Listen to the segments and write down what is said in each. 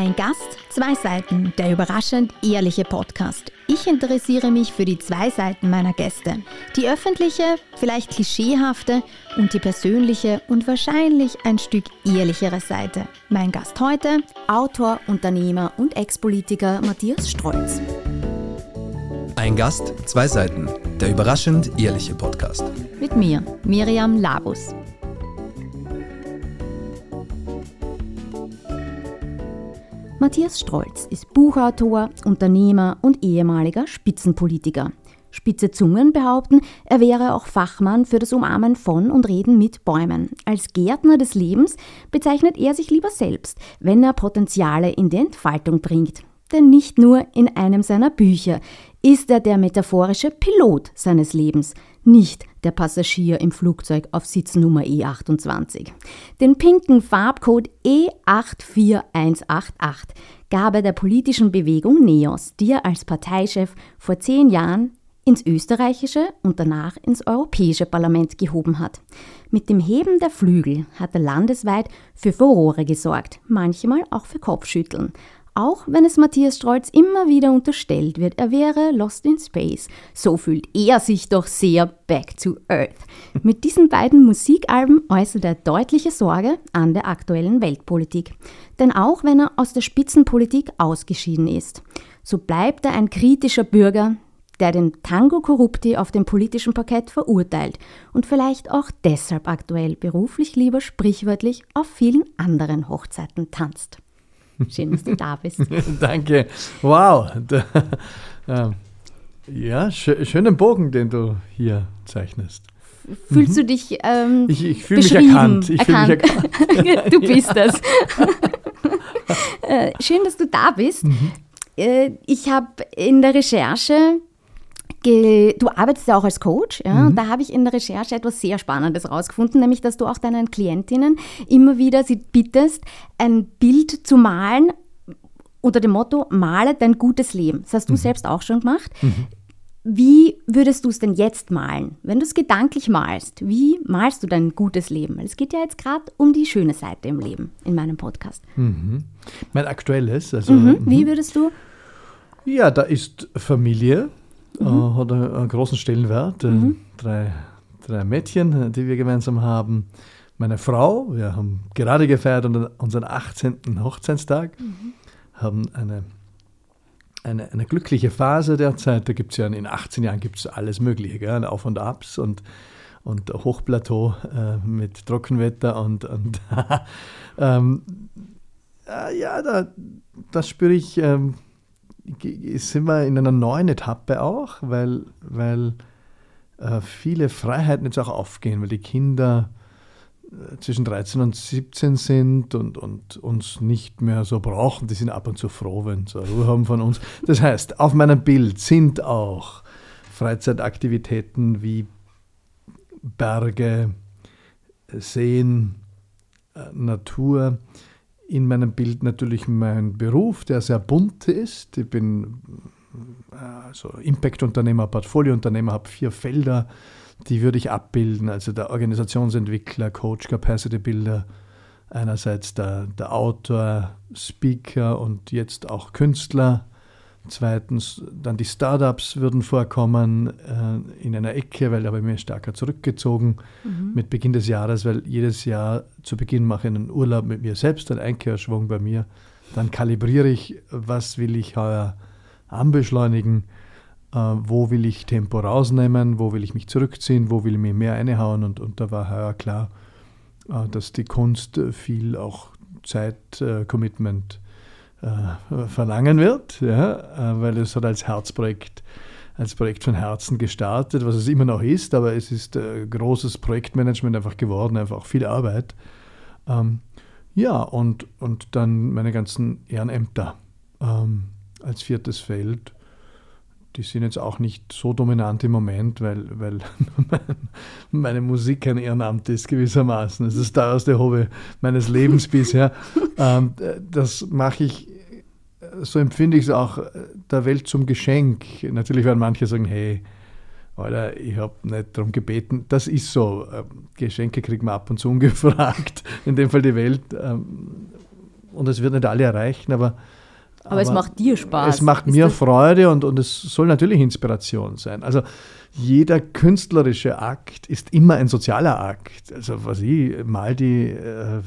Ein Gast, zwei Seiten, der überraschend ehrliche Podcast. Ich interessiere mich für die zwei Seiten meiner Gäste. Die öffentliche, vielleicht klischeehafte und die persönliche und wahrscheinlich ein Stück ehrlichere Seite. Mein Gast heute, Autor, Unternehmer und Ex-Politiker Matthias Strolz. Ein Gast, zwei Seiten, der überraschend ehrliche Podcast. Mit mir, Miriam Labus. Matthias Strolz ist Buchautor, Unternehmer und ehemaliger Spitzenpolitiker. Spitze Zungen behaupten, er wäre auch Fachmann für das Umarmen von und Reden mit Bäumen. Als Gärtner des Lebens bezeichnet er sich lieber selbst, wenn er Potenziale in die Entfaltung bringt. Denn nicht nur in einem seiner Bücher ist er der metaphorische Pilot seines Lebens, nicht der Passagier im Flugzeug auf Sitznummer E28. Den pinken Farbcode E84188 gab er der politischen Bewegung NEOS, die er als Parteichef vor zehn Jahren ins österreichische und danach ins europäische Parlament gehoben hat. Mit dem Heben der Flügel hat er landesweit für Furore gesorgt, manchmal auch für Kopfschütteln. Auch wenn es Matthias Strolz immer wieder unterstellt wird, er wäre lost in space, so fühlt er sich doch sehr back to earth. Mit diesen beiden Musikalben äußert er deutliche Sorge an der aktuellen Weltpolitik. Denn auch wenn er aus der Spitzenpolitik ausgeschieden ist, so bleibt er ein kritischer Bürger, der den Tango Corrupti auf dem politischen Parkett verurteilt und vielleicht auch deshalb aktuell beruflich lieber sprichwörtlich auf vielen anderen Hochzeiten tanzt. Schön, dass du da bist. Danke. Wow. Äh, ja, sch schönen Bogen, den du hier zeichnest. Fühlst du dich ähm, Ich, ich fühle mich erkannt. Ich erkannt. Mich erkannt. du bist das. äh, schön, dass du da bist. Mhm. Äh, ich habe in der Recherche du arbeitest ja auch als Coach, ja, mhm. und da habe ich in der Recherche etwas sehr Spannendes rausgefunden, nämlich dass du auch deinen Klientinnen immer wieder sie bittest, ein Bild zu malen unter dem Motto, male dein gutes Leben. Das hast du mhm. selbst auch schon gemacht. Mhm. Wie würdest du es denn jetzt malen? Wenn du es gedanklich malst, wie malst du dein gutes Leben? es geht ja jetzt gerade um die schöne Seite im Leben in meinem Podcast. Mhm. Mein aktuelles, also. Mhm. Wie mhm. würdest du? Ja, da ist Familie, mhm. äh, hat einen, einen, großen Stellenwert. Äh, mhm. Drei, drei Mädchen, äh, die wir gemeinsam haben. Meine Frau, wir haben gerade gefeiert unseren 18. Hochzeitstag, mhm. haben eine, eine, eine glückliche Phase derzeit. Da gibt es ja in 18 Jahren gibt's alles Mögliche, gell? Auf und Abs und, und Hochplateau äh, mit Trockenwetter und, und ähm, äh, ja, da, das spüre ich. Ähm, sind wir in einer neuen Etappe auch, weil, weil äh, viele Freiheiten jetzt auch aufgehen, weil die Kinder äh, zwischen 13 und 17 sind und, und uns nicht mehr so brauchen. Die sind ab und zu froh, wenn sie Ruhe haben von uns. Das heißt, auf meinem Bild sind auch Freizeitaktivitäten wie Berge, Seen, äh, Natur in meinem Bild natürlich mein Beruf, der sehr bunt ist. Ich bin also Impact-Unternehmer, Portfolio-Unternehmer, habe vier Felder, die würde ich abbilden. Also der Organisationsentwickler, Coach, Capacity Builder, einerseits der, der Autor, Speaker und jetzt auch Künstler, Zweitens, dann die Startups würden vorkommen äh, in einer Ecke, weil da habe ich mich stärker zurückgezogen mhm. mit Beginn des Jahres, weil jedes Jahr zu Beginn mache ich einen Urlaub mit mir selbst, einen Einkehrschwung bei mir. Dann kalibriere ich, was will ich heuer anbeschleunigen, äh, wo will ich Tempo rausnehmen, wo will ich mich zurückziehen, wo will ich mir mehr einhauen. Und, und da war heuer klar, äh, dass die Kunst viel auch Zeit-Commitment äh, äh, verlangen wird, ja, äh, weil es hat als Herzprojekt, als Projekt von Herzen gestartet, was es immer noch ist, aber es ist äh, großes Projektmanagement einfach geworden, einfach auch viel Arbeit. Ähm, ja, und, und dann meine ganzen Ehrenämter ähm, als viertes Feld. Die sind jetzt auch nicht so dominant im Moment, weil, weil meine Musik ein Ehrenamt ist gewissermaßen. Das ist das teuerste Hobby meines Lebens bisher. Ähm, das mache ich so empfinde ich es auch äh, der Welt zum Geschenk. Natürlich werden manche sagen, hey, Alter, ich habe nicht darum gebeten. Das ist so. Ähm, Geschenke kriegt man ab und zu ungefragt. In dem Fall die Welt. Ähm, und es wird nicht alle erreichen, aber aber, aber, es macht dir Spaß. Es macht mir Freude und, und es soll natürlich Inspiration sein. Also jeder künstlerische Akt ist immer ein sozialer Akt. Also was ich, mal die, äh,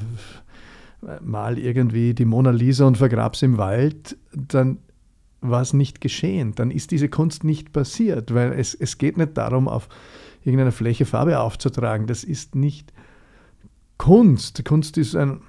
mal irgendwie die Mona Lisa und vergrab's im Wald, dann war es nicht geschehen. Dann ist diese Kunst nicht passiert, weil es, es geht nicht darum, auf irgendeiner Fläche Farbe aufzutragen. Das ist nicht Kunst. Kunst ist ein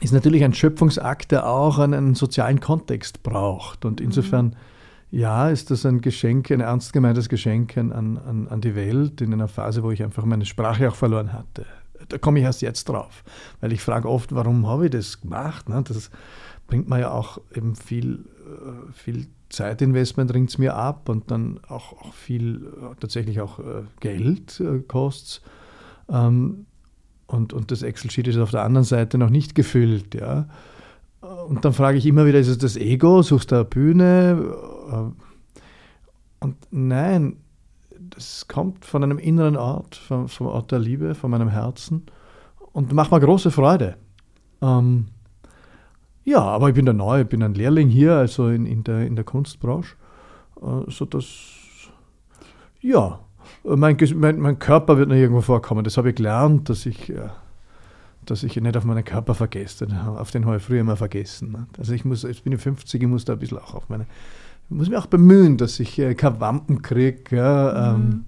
ist natürlich ein Schöpfungsakt, der auch einen sozialen Kontext braucht. Und insofern, mhm. ja, ist das ein Geschenk, ein ernst gemeintes Geschenk an, an, an die Welt in einer Phase, wo ich einfach meine Sprache auch verloren hatte. Da komme ich erst jetzt drauf, weil ich frage oft, warum habe ich das gemacht? Ne? Das bringt mir ja auch eben viel, äh, viel Zeitinvestment ringt es mir ab und dann auch, auch viel, äh, tatsächlich auch äh, Geld kostet ähm, und, und das Excel-Sheet ist auf der anderen Seite noch nicht gefüllt. Ja. Und dann frage ich immer wieder, ist es das Ego? Suchst du eine Bühne? Und nein, das kommt von einem inneren Ort, vom, vom Ort der Liebe, von meinem Herzen und macht mir große Freude. Ähm, ja, aber ich bin da neu, ich bin ein Lehrling hier, also in, in, der, in der Kunstbranche, äh, so dass, ja, mein, mein, mein, Körper wird noch irgendwo vorkommen. Das habe ich gelernt, dass ich, dass ich nicht auf meinen Körper vergesse. Auf den habe ich früher immer vergessen. Also ich muss, jetzt bin ich 50, ich muss da ein bisschen auch auf meine, muss mich auch bemühen, dass ich äh, keine Wampen kriege. Ja, ähm, mhm.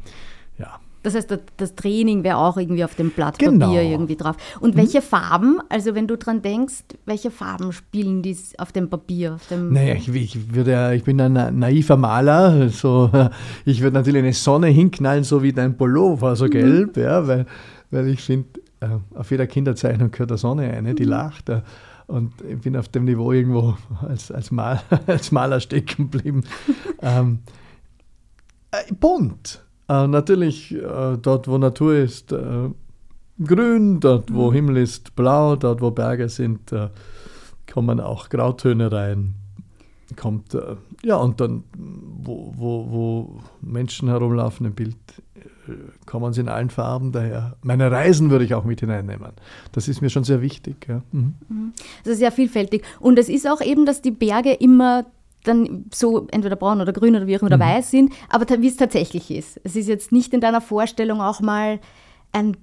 ja. Das heißt, das Training wäre auch irgendwie auf dem Blatt Papier genau. irgendwie drauf. Und welche mhm. Farben, also wenn du dran denkst, welche Farben spielen die auf dem Papier? Auf dem naja, ich, ich, würde, ich bin ein naiver Maler. So, ich würde natürlich eine Sonne hinknallen, so wie dein Pullover, so mhm. gelb, ja, weil, weil ich finde, äh, auf jeder Kinderzeichnung gehört eine Sonne eine, die mhm. lacht. Und ich bin auf dem Niveau irgendwo als, als, Mal, als Maler stecken geblieben. ähm, äh, bunt. Äh, natürlich äh, dort, wo Natur ist, äh, grün, dort, wo mhm. Himmel ist, blau, dort, wo Berge sind, äh, kommen auch Grautöne rein. Kommt, äh, ja, und dann, wo, wo, wo Menschen herumlaufen im Bild, äh, kommen sie in allen Farben daher. Meine Reisen würde ich auch mit hineinnehmen. Das ist mir schon sehr wichtig. Ja. Mhm. mhm. Das ist sehr vielfältig. Und es ist auch eben, dass die Berge immer dann so entweder braun oder grün oder wie auch immer mhm. weiß sind, aber wie es tatsächlich ist. Es ist jetzt nicht in deiner Vorstellung auch mal ein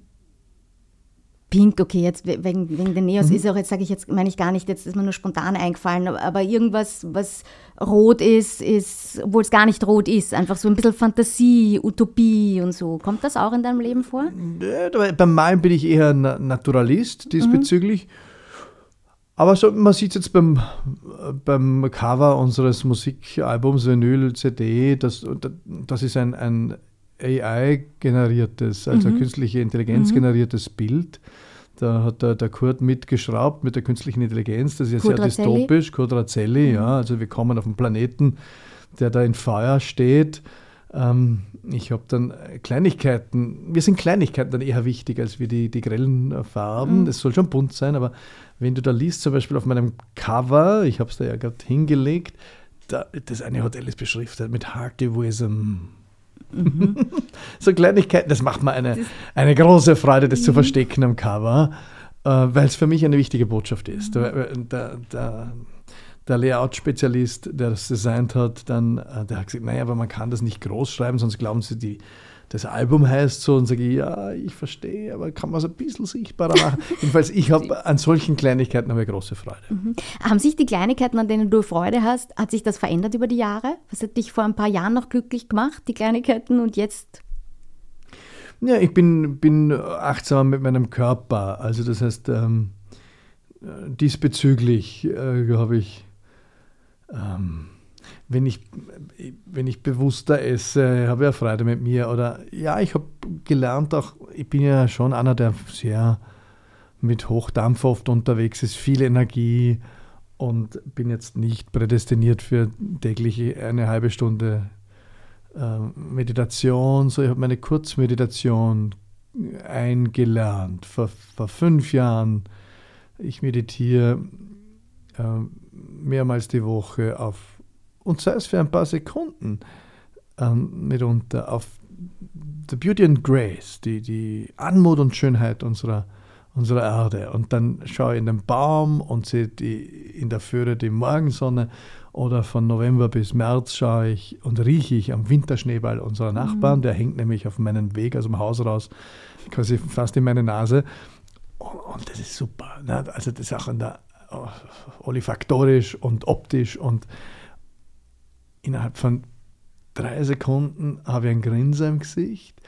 Pink, okay, jetzt wegen, wegen den Neos mhm. ist auch, jetzt sage ich jetzt, meine ich gar nicht, jetzt ist mir nur spontan eingefallen, aber irgendwas, was rot ist, ist, obwohl es gar nicht rot ist, einfach so ein bisschen Fantasie, Utopie und so. Kommt das auch in deinem Leben vor? Beim Malen bin ich eher Naturalist diesbezüglich. Mhm. Aber so, man sieht jetzt beim, beim Cover unseres Musikalbums Vinyl CD, das, das ist ein, ein AI-generiertes, also mhm. künstliche Intelligenz generiertes mhm. Bild. Da hat der, der, Kurt mitgeschraubt mit der künstlichen Intelligenz. Das ist ja sehr dystopisch. Kurt Razzelli, mhm. ja. Also wir kommen auf einen Planeten, der da in Feuer steht. Ähm, ich habe dann Kleinigkeiten, wir sind Kleinigkeiten dann eher wichtig als wie die, die grellen Farben. Mhm. Das soll schon bunt sein, aber wenn du da liest, zum Beispiel auf meinem Cover, ich habe es da ja gerade hingelegt, da, das eine Hotel ist beschriftet mit Hearty Wisdom. Mhm. so Kleinigkeiten, das macht mir eine, eine große Freude, das mhm. zu verstecken am Cover, äh, weil es für mich eine wichtige Botschaft ist. Mhm. Der, der, der, der Layout-Spezialist, der das designt hat, dann, äh, der hat gesagt, naja, aber man kann das nicht groß schreiben, sonst glauben sie, die, das Album heißt so und sage ich, ja, ich verstehe, aber kann man es ein bisschen sichtbarer machen? Jedenfalls, ich habe an solchen Kleinigkeiten eine große Freude. Mhm. Haben sich die Kleinigkeiten, an denen du Freude hast, hat sich das verändert über die Jahre? Was hat dich vor ein paar Jahren noch glücklich gemacht, die Kleinigkeiten und jetzt? Ja, ich bin, bin achtsamer mit meinem Körper. Also das heißt, ähm, diesbezüglich äh, habe ich ähm, wenn ich, wenn ich bewusster esse, habe ich ja Freude mit mir. Oder ja, ich habe gelernt auch, ich bin ja schon einer, der sehr mit Hochdampf oft unterwegs ist, viel Energie und bin jetzt nicht prädestiniert für täglich eine halbe Stunde äh, Meditation. So, ich habe meine Kurzmeditation eingelernt vor, vor fünf Jahren. Ich meditiere äh, mehrmals die Woche auf und sei es für ein paar Sekunden ähm, mitunter auf the beauty and grace, die, die Anmut und Schönheit unserer, unserer Erde. Und dann schaue ich in den Baum und sehe die, in der Föhre die Morgensonne. Oder von November bis März schaue ich und rieche ich am Winterschneeball unserer Nachbarn. Mhm. Der hängt nämlich auf meinem Weg aus dem Haus raus, quasi fast in meine Nase. Und das ist super. Ne? Also das ist auch in der, oh, olfaktorisch und optisch und innerhalb von drei Sekunden habe ich ein Grinsen im Gesicht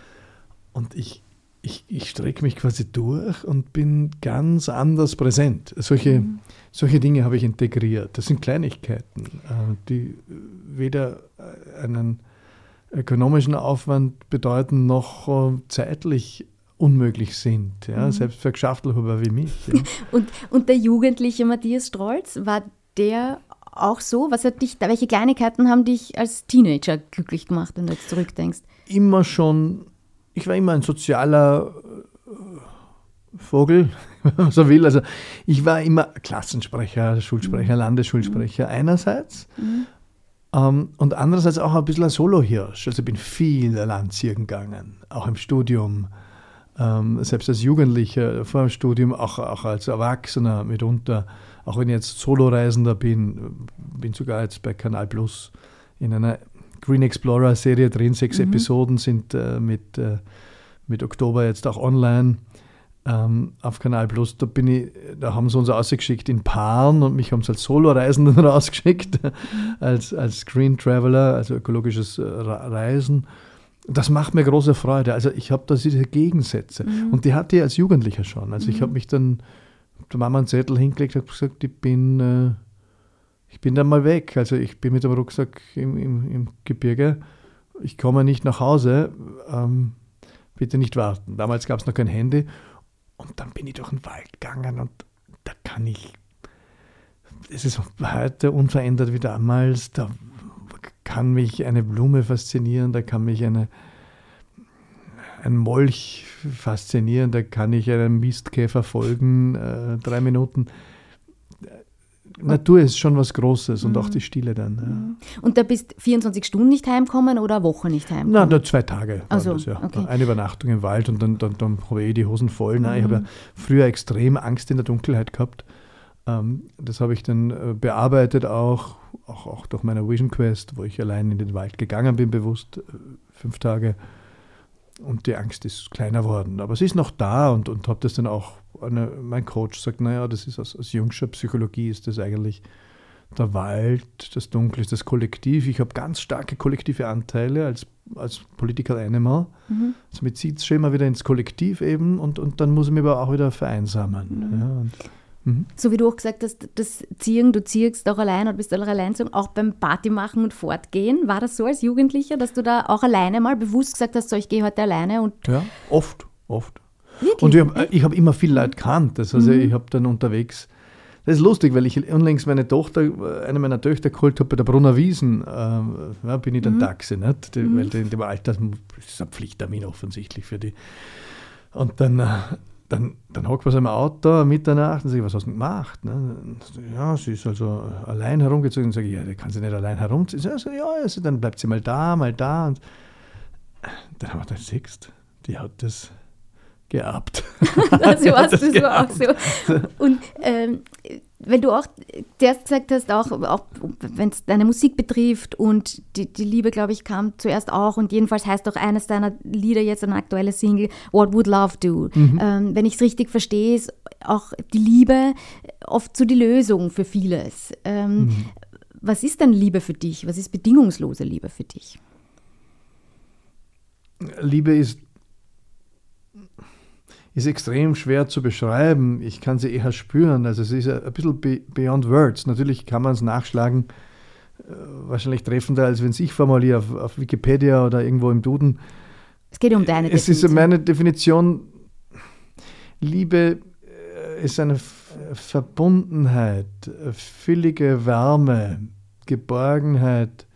und ich, ich, ich strecke mich quasi durch und bin ganz anders präsent. Solche, mhm. solche Dinge habe ich integriert. Das sind Kleinigkeiten, äh, die weder einen ökonomischen Aufwand bedeuten noch äh, zeitlich unmöglich sind, ja, mhm. selbst für Geschäftelhuber wie mich. Ja. und, und der jugendliche Matthias Strolz, war der auch so? Was hat dich, welche Kleinigkeiten haben dich als Teenager glücklich gemacht, wenn du jetzt zurückdenkst? Immer schon, ich war immer ein sozialer äh, Vogel, wenn man so will. Also ich war immer Klassensprecher, Schulsprecher, mhm. Landesschulsprecher einerseits mhm. ähm, und andererseits auch ein bisschen ein Solohirsch. Also ich bin viel Land ziehen gegangen, auch im Studium. Ähm, selbst als Jugendlicher, vor dem Studium, auch, auch als Erwachsener mitunter auch wenn ich jetzt Solo-Reisender bin, bin sogar jetzt bei Kanal Plus in einer Green Explorer Serie drin. Sechs mhm. Episoden sind äh, mit, äh, mit Oktober jetzt auch online ähm, auf Kanal Plus. Da, bin ich, da haben sie uns ausgeschickt in Paaren und mich haben sie als Solo-Reisenden rausgeschickt, mhm. als, als Green Traveler, also ökologisches äh, Reisen. Das macht mir große Freude. Also ich habe da diese Gegensätze. Mhm. Und die hatte ich als Jugendlicher schon. Also ich mhm. habe mich dann der Mama einen Zettel hingelegt und gesagt, ich bin, äh, ich bin dann mal weg. Also ich bin mit dem Rucksack im, im, im Gebirge. Ich komme nicht nach Hause. Ähm, bitte nicht warten. Damals gab es noch kein Handy. Und dann bin ich durch den Wald gegangen und da kann ich, es ist heute unverändert wie damals, da kann mich eine Blume faszinieren, da kann mich eine, ein Molch faszinieren, da kann ich einem Mistkäfer folgen, äh, drei Minuten. Natur ist schon was Großes und auch mhm. die Stille dann. Ja. Mhm. Und da bist 24 Stunden nicht heimkommen oder eine Woche nicht heimkommen? Nein, nur zwei Tage. Also, das, ja. okay. Eine Übernachtung im Wald und dann, dann, dann habe ich eh die Hosen voll. Nein, mhm. Ich habe ja früher extrem Angst in der Dunkelheit gehabt. Ähm, das habe ich dann äh, bearbeitet auch, auch, auch durch meine Vision Quest, wo ich allein in den Wald gegangen bin, bewusst, äh, fünf Tage und die Angst ist kleiner worden. Aber sie ist noch da und, und habe das dann auch, eine, mein Coach sagt, naja, das ist aus, aus jungscher Psychologie ist das eigentlich der Wald, das Dunkel ist das Kollektiv. Ich habe ganz starke kollektive Anteile als, als Political Animal. Mhm. Somit zieht es schon immer wieder ins Kollektiv eben und, und dann muss ich mich aber auch wieder vereinsamen. Mhm. Ja, Mhm. So wie du auch gesagt hast, das Ziehen, du ziehst auch allein oder bist auch allein, auch beim Party machen und fortgehen. War das so als Jugendlicher, dass du da auch alleine mal bewusst gesagt hast, so ich gehe heute alleine? Und ja, oft, oft. Wirklich? Und ich habe hab immer viel Leute kannt. Das heißt, mhm. ich habe dann unterwegs, das ist lustig, weil ich unlängst meine Tochter, eine meiner Töchter geholt habe bei der Brunner Wiesen, äh, ja, bin ich dann mhm. Taxi, nicht? Die, mhm. weil in dem Alter das ist ein Pflichttermin offensichtlich für die. Und dann äh, dann, dann hockt man so im Auto Mitternacht und sagt, was hast du gemacht? Ne? Ja, sie ist also allein herumgezogen und sage ich, ja, die kann sie nicht allein herumziehen. Also, ja, also, dann bleibt sie mal da, mal da. Und dann haben wir dann siehst, die hat das geerbt. also warst du so auch so. Und ähm, wenn du auch zuerst gesagt hast, auch, auch wenn es deine Musik betrifft und die, die Liebe, glaube ich, kam zuerst auch und jedenfalls heißt auch eines deiner Lieder jetzt eine aktuelle Single, What Would Love Do? Mhm. Ähm, wenn ich es richtig verstehe, ist auch die Liebe oft so die Lösung für vieles. Ähm, mhm. Was ist denn Liebe für dich? Was ist bedingungslose Liebe für dich? Liebe ist ist extrem schwer zu beschreiben. Ich kann sie eher spüren. Also es ist ein bisschen beyond words. Natürlich kann man es nachschlagen, äh, wahrscheinlich treffender, als wenn es ich formuliere auf, auf, Wikipedia oder irgendwo im Duden. Es geht um deine Definition. Es ist meine Definition. Liebe äh, ist eine Verbundenheit, füllige Wärme, Geborgenheit,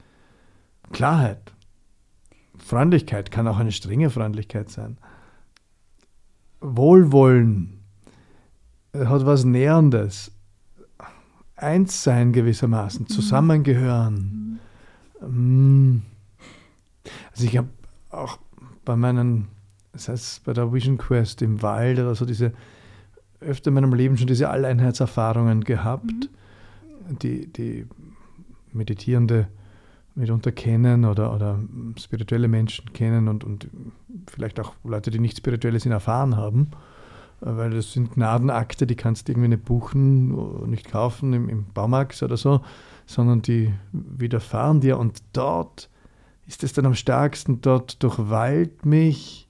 Klarheit. Freundlichkeit kann auch eine strenge Freundlichkeit sein. Wohlwollen, äh, hat was Nährendes. Eins sein gewissermaßen, mhm. zusammengehören. Mhm. Also ich habe auch bei meinen, das heißt bei der Vision Quest im Wald oder so diese öfter in meinem Leben schon diese Alleinheitserfahrungen gehabt, mhm. die, die Meditierende mitunter kennen oder, oder spirituelle Menschen kennen und, und vielleicht auch Leute, die nicht spirituelle sind, erfahren haben. Weil das sind Gnadenakte, die kannst du irgendwie nicht buchen, nicht kaufen im, im Baumarkt oder so, sondern die widerfahren dir und dort ist es dann am stärksten, dort durchweilt mich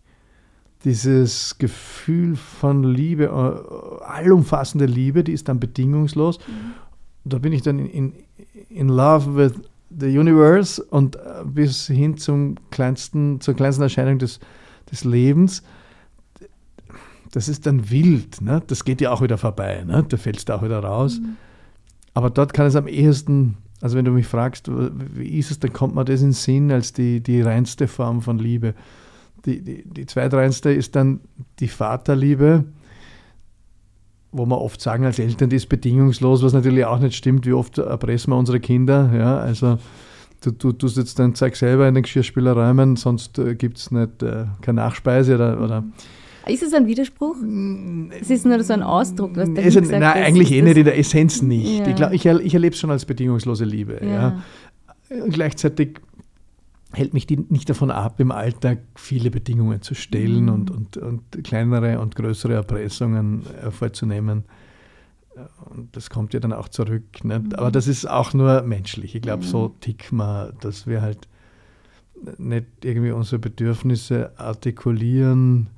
dieses Gefühl von Liebe, äh, allumfassende Liebe, die ist dann bedingungslos. Mhm. Da bin ich dann in, in, in love with the universe und äh, bis hin zum kleinsten, zur kleinsten Erscheinung des, des Lebens. Das ist dann wild, ne? das geht ja auch wieder vorbei, ne? da fällst du auch wieder raus. Mhm. Aber dort kann es am ehesten, also wenn du mich fragst, wie ist es, dann kommt mir das in den Sinn als die, die reinste Form von Liebe die, die, die zweitreinste ist dann die Vaterliebe, wo wir oft sagen als Eltern, die ist bedingungslos, was natürlich auch nicht stimmt. Wie oft erpressen wir unsere Kinder? Ja, also du, du tust jetzt dein Zeug selber in den Geschirrspüler räumen, sonst äh, gibt es nicht äh, keine Nachspeise oder, oder ist es ein Widerspruch? Es ist nur so ein Ausdruck, was der also, Nein, eigentlich eh nicht in der Essenz nicht. Ja. Ich, glaub, ich, ich erlebe es schon als bedingungslose Liebe. Ja. ja. Gleichzeitig hält mich die nicht davon ab, im Alltag viele Bedingungen zu stellen mhm. und, und, und kleinere und größere Erpressungen äh, vorzunehmen. Und das kommt ja dann auch zurück. Mhm. Aber das ist auch nur menschlich. Ich glaube, mhm. so ticken wir, dass wir halt nicht irgendwie unsere Bedürfnisse artikulieren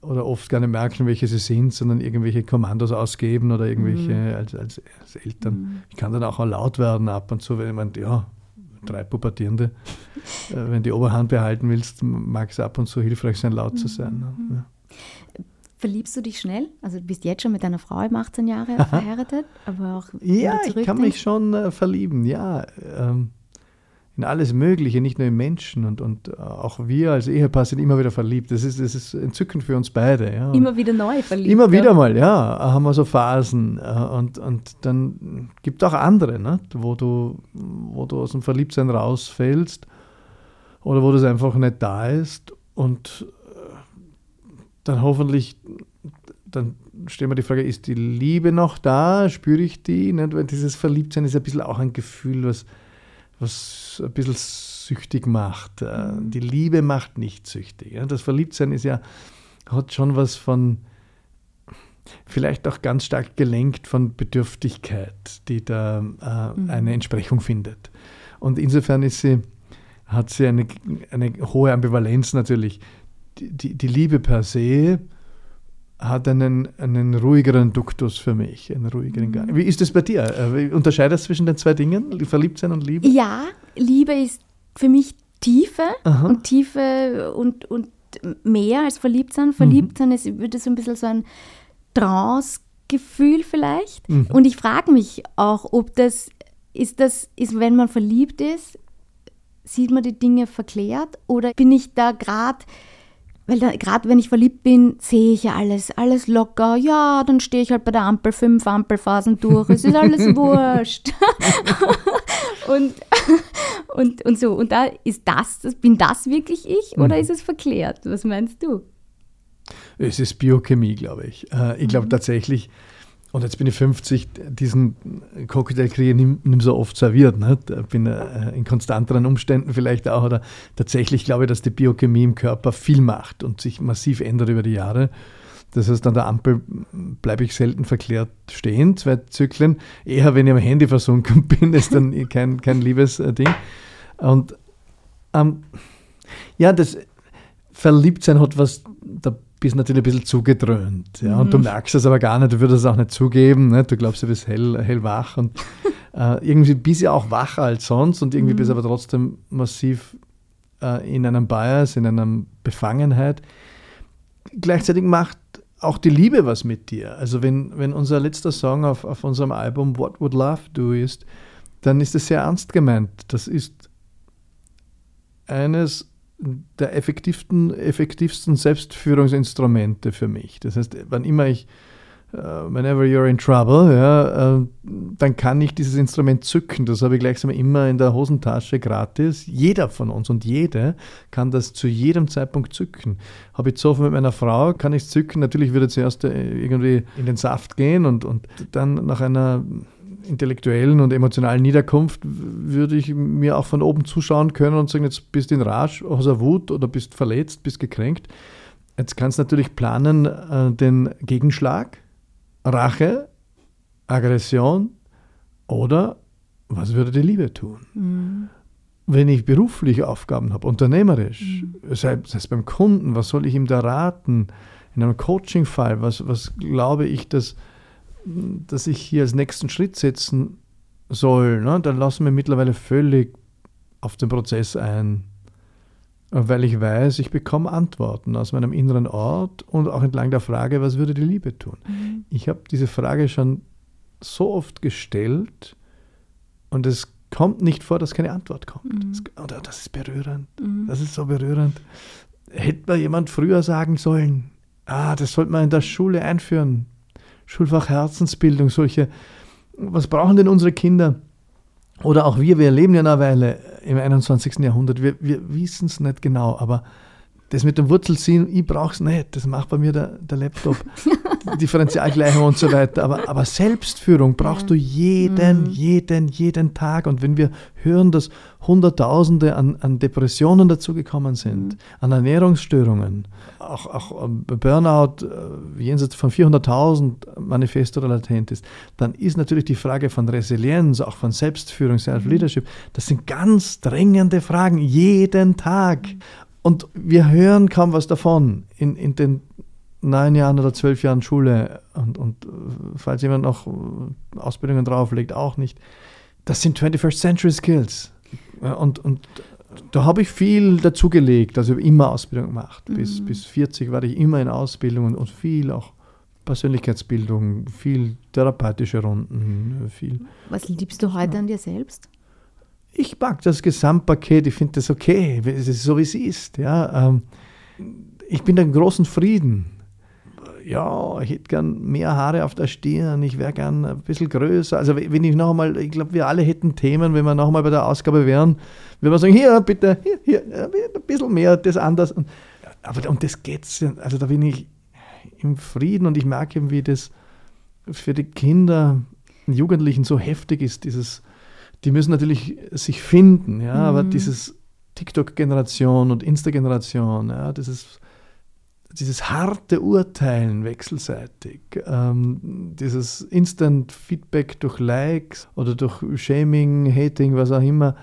oder oft gar nicht merken, welche sie sind, sondern irgendwelche Kommandos ausgeben oder irgendwelche mhm. als, als, als, Eltern. Mhm. Ich kann dann auch laut werden ab und zu, wenn jemand, ja, drei Pubertierende. Äh, wenn die Oberhand behalten willst, mag es ab und zu hilfreich sein, laut zu sein. Ne? Mhm. Ja. Verliebst du dich schnell? Also du bist jetzt schon mit deiner Frau im 18 Jahre verheiratet, aber auch Ja, ich kann mich schon äh, verlieben, ja. Ähm, in alles Mögliche, nicht nur in Menschen. Und, und auch wir als Ehepaar sind immer wieder verliebt. Das ist, das ist entzückend für uns beide. Ja. Immer wieder neu verliebt. Immer wieder mal, ja. Haben wir so Phasen. Äh, und, und dann gibt es auch andere, ne? wo, du, wo du aus dem Verliebtsein rausfällst oder wo das einfach nicht da ist. Und äh, dann hoffentlich, dann stellen wir die Frage, ist die Liebe noch da? Spüre ich die? Nicht? Weil dieses Verliebtsein ist ein bisschen auch ein Gefühl, was was ein bisschen süchtig macht. Äh, mhm. Die Liebe macht nicht süchtig. Das Verliebtsein ist ja, hat schon was von, vielleicht auch ganz stark gelenkt von Bedürftigkeit, die da äh, mhm. eine Entsprechung findet. Und insofern ist sie, hat sie eine, eine hohe Ambivalenz natürlich. Die, die, die Liebe per se hat einen, einen ruhigeren Duktus für mich, einen ruhigeren Gang. Wie ist das bei dir? Äh, unterscheidest du zwischen den zwei Dingen, Verliebtsein und Liebe? Ja, Liebe ist für mich Tiefe Aha. und Tiefe und, und mehr als Verliebtsein. Verliebtsein mhm. ist, würde so ein bisschen so ein Trance-Gefühl vielleicht. Mhm. Und ich frage mich auch, ob das ist das, ist, wenn man verliebt ist, sieht man die Dinge verklärt oder bin ich da gerade weil gerade wenn ich verliebt bin, sehe ich ja alles, alles locker. Ja, dann stehe ich halt bei der Ampel fünf Ampelphasen durch. Es ist alles wurscht. und, und, und so. Und da ist das, bin das wirklich ich oder mhm. ist es verklärt? Was meinst du? Es ist Biochemie, glaube ich. Äh, ich glaube mhm. tatsächlich, und jetzt bin ich 50, diesen Cocktail kriege ich nicht, nicht so oft serviert. Ne? Bin äh, in konstanteren Umständen vielleicht auch. Oder tatsächlich glaube ich, dass die Biochemie im Körper viel macht und sich massiv ändert über die Jahre. Das heißt, an der Ampel bleibe ich selten verklärt stehen, zwei Zyklen. Eher, wenn ich am Handy versunken bin, ist dann kein, kein liebes äh, Ding. Und ähm, ja, das Verliebtsein hat was, da bist natürlich ein bisschen zugedröhnt. Ja? Mhm. Und du mhm. merkst es aber gar nicht, du würdest es auch nicht zugeben. Ne? Du glaubst, du bist hell, hellwach und äh, irgendwie bist du auch wacher als sonst und irgendwie mhm. bist du aber trotzdem massiv äh, in einem Bias, in einer Befangenheit. Gleichzeitig macht auch die Liebe was mit dir. Also wenn, wenn unser letzter Song auf, auf unserem Album What Would Love Do ist, dann ist es sehr ernst gemeint. Das ist eines der effektivsten, effektivsten Selbstführungsinstrumente für mich. Das heißt, wann immer ich uh, whenever you're in trouble, ja, uh, dann kann ich dieses Instrument zücken. Das habe ich gleichsam immer in der Hosentasche gratis. Jeder von uns und jede kann das zu jedem Zeitpunkt zücken. Habe ich gesoffen mit meiner Frau, kann ich zücken. Natürlich würde zuerst äh, irgendwie in den Saft gehen und, und dann nach einer intellektuellen und emotionalen Niederkunft würde ich mir auch von oben zuschauen können und sagen, jetzt bist du in Rage, hast du Wut oder bist verletzt, bist gekränkt. Jetzt kannst du natürlich planen äh, den Gegenschlag, Rache, Aggression oder was würde die Liebe tun? Mhm. Wenn ich beruflich Aufgaben habe, unternehmerisch, mhm. sei, sei es beim Kunden, was soll ich ihm da raten? In einem Coaching-Fall, was, was glaube ich, dass dass ich hier als nächsten Schritt setzen soll, ne, dann lassen wir mittlerweile völlig auf den Prozess ein. Weil ich weiß, ich bekomme Antworten aus meinem inneren Ort und auch entlang der Frage, was würde die Liebe tun? Mhm. Ich habe diese Frage schon so oft gestellt und es kommt nicht vor, dass keine Antwort kommt. Mhm. Das, das, ist berührend. Mhm. Das ist so berührend. Hätte mir jemand früher sagen sollen, ah, das sollte man in der Schule einführen. Schulfach Herzensbildung, solche, was brauchen denn unsere Kinder? Oder auch wir, wir leben ja eine Weile im 21. Jahrhundert, wir, wir wissen es nicht genau, aber das mit dem Wurzelziehen, ich brauche es nicht, das macht bei mir der, der Laptop, Differentialgleichung und so weiter. Aber, aber Selbstführung brauchst du jeden, mhm. jeden, jeden Tag. Und wenn wir hören, dass Hunderttausende an, an Depressionen dazugekommen sind, mhm. an Ernährungsstörungen, auch, auch ähm, Burnout äh, jenseits von 400.000 manifest oder latent ist, dann ist natürlich die Frage von Resilienz, auch von Selbstführung, Self-Leadership, mhm. das sind ganz drängende Fragen jeden Tag. Mhm. Und wir hören kaum was davon in, in den neun Jahren oder zwölf Jahren Schule und, und äh, falls jemand noch äh, Ausbildungen drauflegt, auch nicht. Das sind 21st Century Skills. Und, und da habe ich viel dazugelegt. Also immer Ausbildung gemacht. Mhm. Bis, bis 40 war ich immer in Ausbildung und, und viel auch Persönlichkeitsbildung, viel therapeutische Runden, viel. Was liebst du heute ja. an dir selbst? Ich mag das Gesamtpaket, ich finde das okay, es ist so wie es ist. Ja. Ähm, ich bin in großen Frieden. Ja, ich hätte gern mehr Haare auf der Stirn, ich wäre gern ein bisschen größer. Also wenn ich noch einmal, ich glaube, wir alle hätten Themen, wenn wir noch einmal bei der Ausgabe wären, wenn wir sagen, hier bitte, hier, hier, ein bisschen mehr, das anders. Aber um das geht's. Also da bin ich im Frieden und ich merke eben, wie das für die Kinder und Jugendlichen so heftig ist, dieses die müssen natürlich sich finden, ja, mhm. aber dieses TikTok-Generation und Insta-Generation, ja, dieses, dieses harte Urteilen wechselseitig, ähm, dieses Instant-Feedback durch Likes oder durch Shaming, Hating, was auch immer,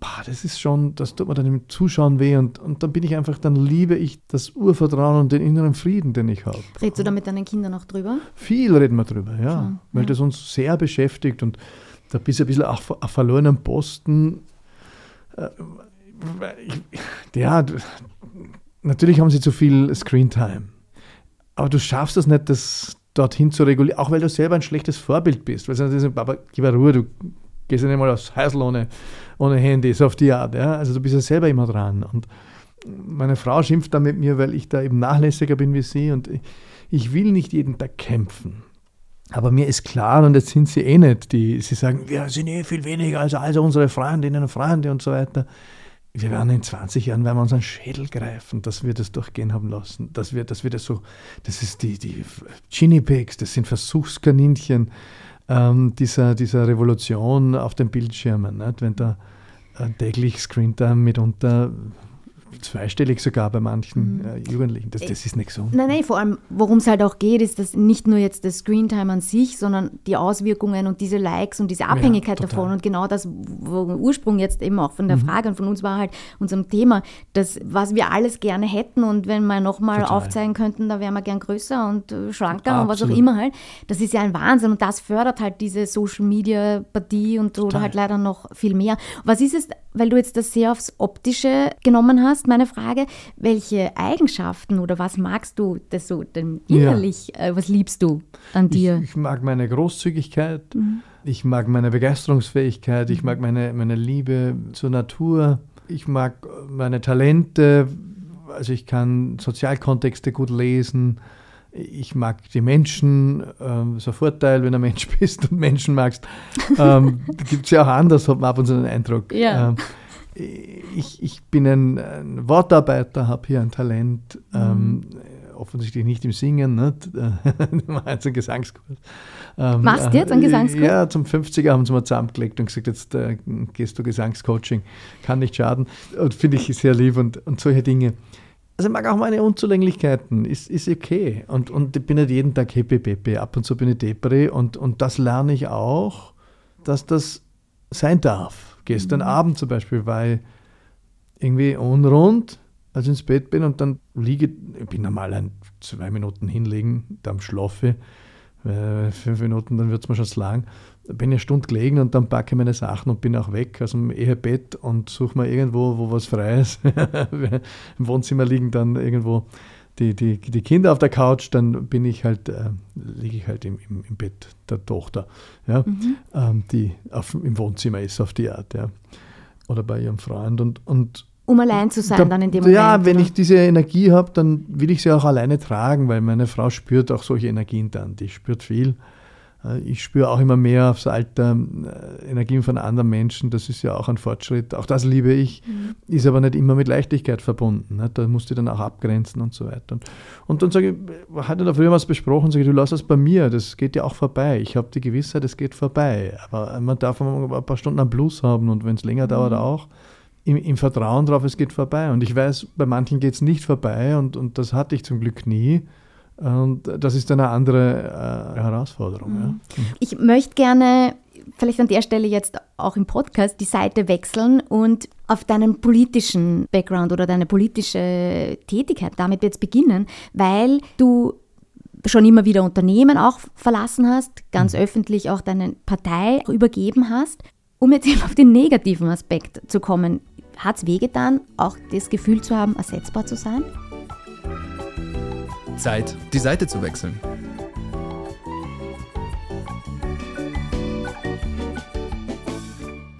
boah, das ist schon, das tut mir dann im Zuschauen weh und, und dann bin ich einfach, dann liebe ich das Urvertrauen und den inneren Frieden, den ich habe. Redest du da mit deinen Kindern auch drüber? Viel reden wir drüber, ja, so, weil ja. das uns sehr beschäftigt und da bist du ein bisschen auf, auf verlorenen Posten. Äh, ja, natürlich haben sie zu viel Screentime. Aber du schaffst es nicht, das dorthin zu regulieren, auch weil du selber ein schlechtes Vorbild bist. Weil sie sagen, Papa, gib mir Ruhe, du gehst ja nicht mal aufs Häusl ohne, ohne Handy, so auf die Art. Ja? Also du bist ja selber immer dran. Und meine Frau schimpft da mit mir, weil ich da eben nachlässiger bin wie sie und ich will nicht jeden Tag kämpfen. Aber mir ist klar, und jetzt sind sie eh nicht, die, sie sagen, wir sind eh viel weniger als all unsere Freundinnen und Freunde und so weiter. Wir werden in 20 Jahren, werden wir unseren Schädel greifen, dass wir das durchgehen haben lassen. Dass wir, dass wir das so, das ist die, die Ginny Pigs, das sind Versuchskaninchen ähm, dieser, dieser Revolution auf den Bildschirmen. Nicht? Wenn da äh, täglich Screentime mitunter zweistellig sogar bei manchen mhm. äh, Jugendlichen. Das, das ist nicht so. Nein, nein, vor allem, worum es halt auch geht, ist, dass nicht nur jetzt das Screentime an sich, sondern die Auswirkungen und diese Likes und diese Abhängigkeit ja, davon und genau das, wo Ursprung jetzt eben auch von der mhm. Frage und von uns war halt unserem Thema, das, was wir alles gerne hätten und wenn wir nochmal aufzeigen könnten, da wären wir gern größer und äh, schlanker Absolut. und was auch immer halt. Das ist ja ein Wahnsinn und das fördert halt diese Social Media Partie und oder halt leider noch viel mehr. Was ist es, weil du jetzt das sehr aufs Optische genommen hast, meine Frage, welche Eigenschaften oder was magst du das so denn innerlich, ja. äh, was liebst du an dir? Ich, ich mag meine Großzügigkeit, mhm. ich mag meine Begeisterungsfähigkeit, ich mhm. mag meine, meine Liebe zur Natur, ich mag meine Talente, also ich kann Sozialkontexte gut lesen, ich mag die Menschen, ähm, so ein Vorteil, wenn du ein Mensch bist und Menschen magst. Ähm, Gibt es ja auch anders, hat man ab und zu den Eindruck. Ja. Ähm, ich, ich bin ein, ein Wortarbeiter, habe hier ein Talent, ähm, offensichtlich nicht im Singen, nicht? jetzt einen Gesangskurs. Ähm, Machst du jetzt einen Gesangskurs? Ja, zum 50er haben sie mal zusammengelegt und gesagt, jetzt äh, gehst du Gesangscoaching, kann nicht schaden. Und finde ich sehr lieb und, und solche Dinge. Also ich mag auch meine Unzulänglichkeiten, ist, ist okay. Und, und ich bin nicht jeden Tag happy peppy, ab und zu bin ich depri und, und das lerne ich auch, dass das sein darf. Gestern Mhm. Abend zum Beispiel war ich irgendwie unrund, als ich ins Bett bin und dann liege, ich bin normal ein zwei Minuten hinlegen, dann schlafe, äh, fünf Minuten, dann wird es mir schon lang. Da bin ich eine Stunde gelegen und dann packe ich meine Sachen und bin auch weg aus dem Ehebett und suche mir irgendwo, wo was frei ist. Im Wohnzimmer liegen dann irgendwo die, die, die Kinder auf der Couch, dann bin ich halt, äh, liege ich halt im, im, im Bett der Tochter, ja, ähm, die auf, im Wohnzimmer ist auf die Art, ja. Oder bei ihrem Freund und, und Um allein zu sein da- dann in dem Moment. Ja, wenn oder? ich diese Energie habe, dann will ich sie auch alleine tragen, weil meine Frau spürt auch solche Energien dann. Die spürt viel. Äh, Ich spüre auch immer mehr aufs Alter äh, Energien von anderen Menschen. Das ist ja auch ein Fortschritt. Auch das liebe ich. Mhm. Ist aber nicht immer mit Leichtigkeit verbunden. Ne? Da musst du dann auch abgrenzen und so weiter. Und, dann sage ich, hatte da früher was besprochen, sage ich, du lass das bei mir. Das geht ja auch vorbei. Ich habe die Gewissheit, es geht vorbei. Aber man darf ein paar Stunden am Plus haben und wenn es länger dauert auch im, im Vertrauen darauf, es geht vorbei. Und ich weiß, bei manchen geht es nicht vorbei und, und das hatte ich zum Glück nie. Und das ist eine andere äh, Herausforderung. Ja. Ich möchte gerne vielleicht an der Stelle jetzt auch im Podcast die Seite wechseln und auf deinen politischen Background oder deine politische Tätigkeit damit jetzt beginnen, weil du schon immer wieder Unternehmen auch verlassen hast, ganz öffentlich auch deine Partei übergeben hast. Um jetzt eben auf den negativen Aspekt zu kommen, hat es wehgetan, auch das Gefühl zu haben, ersetzbar zu sein? Zeit, die Seite zu wechseln.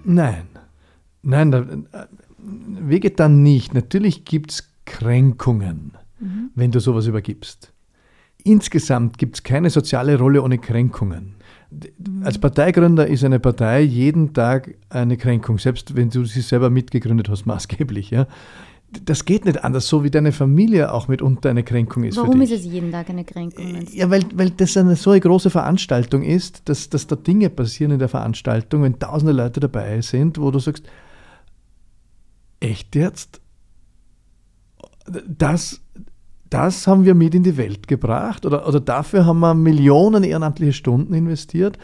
Nein. Nein, da, äh, weget dann nicht. Natürlich gibt es Kränkungen, wenn du sowas übergibst. Insgesamt gibt es keine soziale Rolle ohne Kränkungen. Als Parteigründer ist eine Partei jeden Tag eine Kränkung, selbst wenn du sie selber mitgegründet hast, maßgeblich. Ja? Das geht nicht anders, so wie deine Familie auch mitunter eine Kränkung ist Warum ist es jeden Tag eine Kränkung? Ja, weil, weil das eine so eine große Veranstaltung ist, dass, dass da Dinge passieren in der Veranstaltung, wenn tausende Leute dabei sind, wo du sagst, echt jetzt? Das, das haben wir mit in die Welt gebracht oder, oder dafür haben wir Millionen ehrenamtliche Stunden investiert.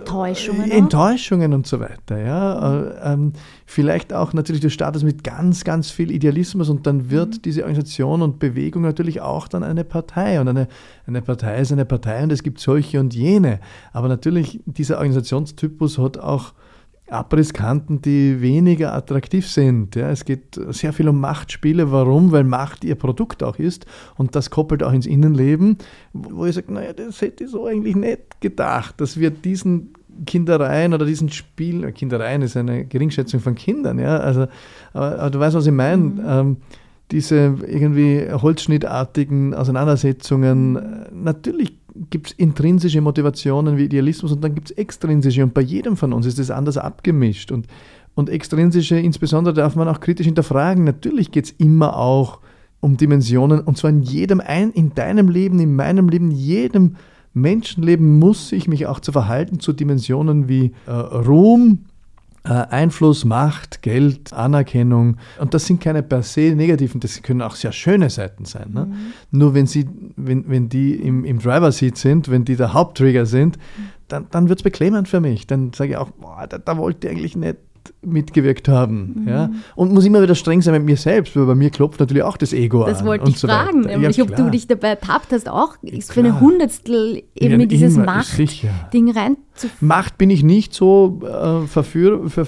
Enttäuschungen? auch? Enttäuschungen und so weiter. Ja. Ähm, vielleicht auch natürlich, du startest mit ganz, ganz viel Idealismus und dann wird diese Organisation und Bewegung natürlich auch dann eine Partei. Und eine, eine Partei ist eine Partei und es gibt solche und jene. Aber natürlich, dieser Organisationstypus hat auch Abrisskanten, die weniger attraktiv sind. Ja, es geht sehr viel um Machtspiele. Warum? Weil Macht ihr Produkt auch ist und das koppelt auch ins Innenleben, wo ich sage, naja, das hätte ich so eigentlich nicht gedacht, dass wir diesen Kindereien oder diesen Spielen, Kindereien ist eine Geringschätzung von Kindern, ja, also, aber, aber du weißt, was ich meine, ähm, diese irgendwie holzschnittartigen Auseinandersetzungen, äh, natürlich gibt es intrinsische Motivationen wie Idealismus und dann gibt es extrinsische. Und bei jedem von uns ist das anders abgemischt. Und, und extrinsische insbesondere darf man auch kritisch hinterfragen. Natürlich geht es immer auch um Dimensionen. Und zwar in jedem ein, in deinem Leben, in meinem Leben, jedem Menschenleben muss ich mich auch zu verhalten zu Dimensionen wie äh, Ruhm, Einfluss, Macht, Geld, Anerkennung. Und das sind keine per se negativen, das können auch sehr schöne Seiten sein. Ne? Nur wenn, sie, wenn, wenn die im, im Driver-Seat sind, wenn die der Haupttrigger sind, dann, dann wird es beklemmend für mich. Dann sage ich auch, boah, da, da wollte ich eigentlich nicht mitgewirkt haben. Ja? Und muss immer wieder streng sein mit mir selbst, weil bei mir klopft natürlich auch das Ego Das an. wollte und ich so fragen, weiter. nämlich ja, ob du dich dabei ertappt hast, auch für klar. eine Hundertstel eben Ja, in dieses. Machtding rein zu Macht bin ich nicht so äh, verführ, ver,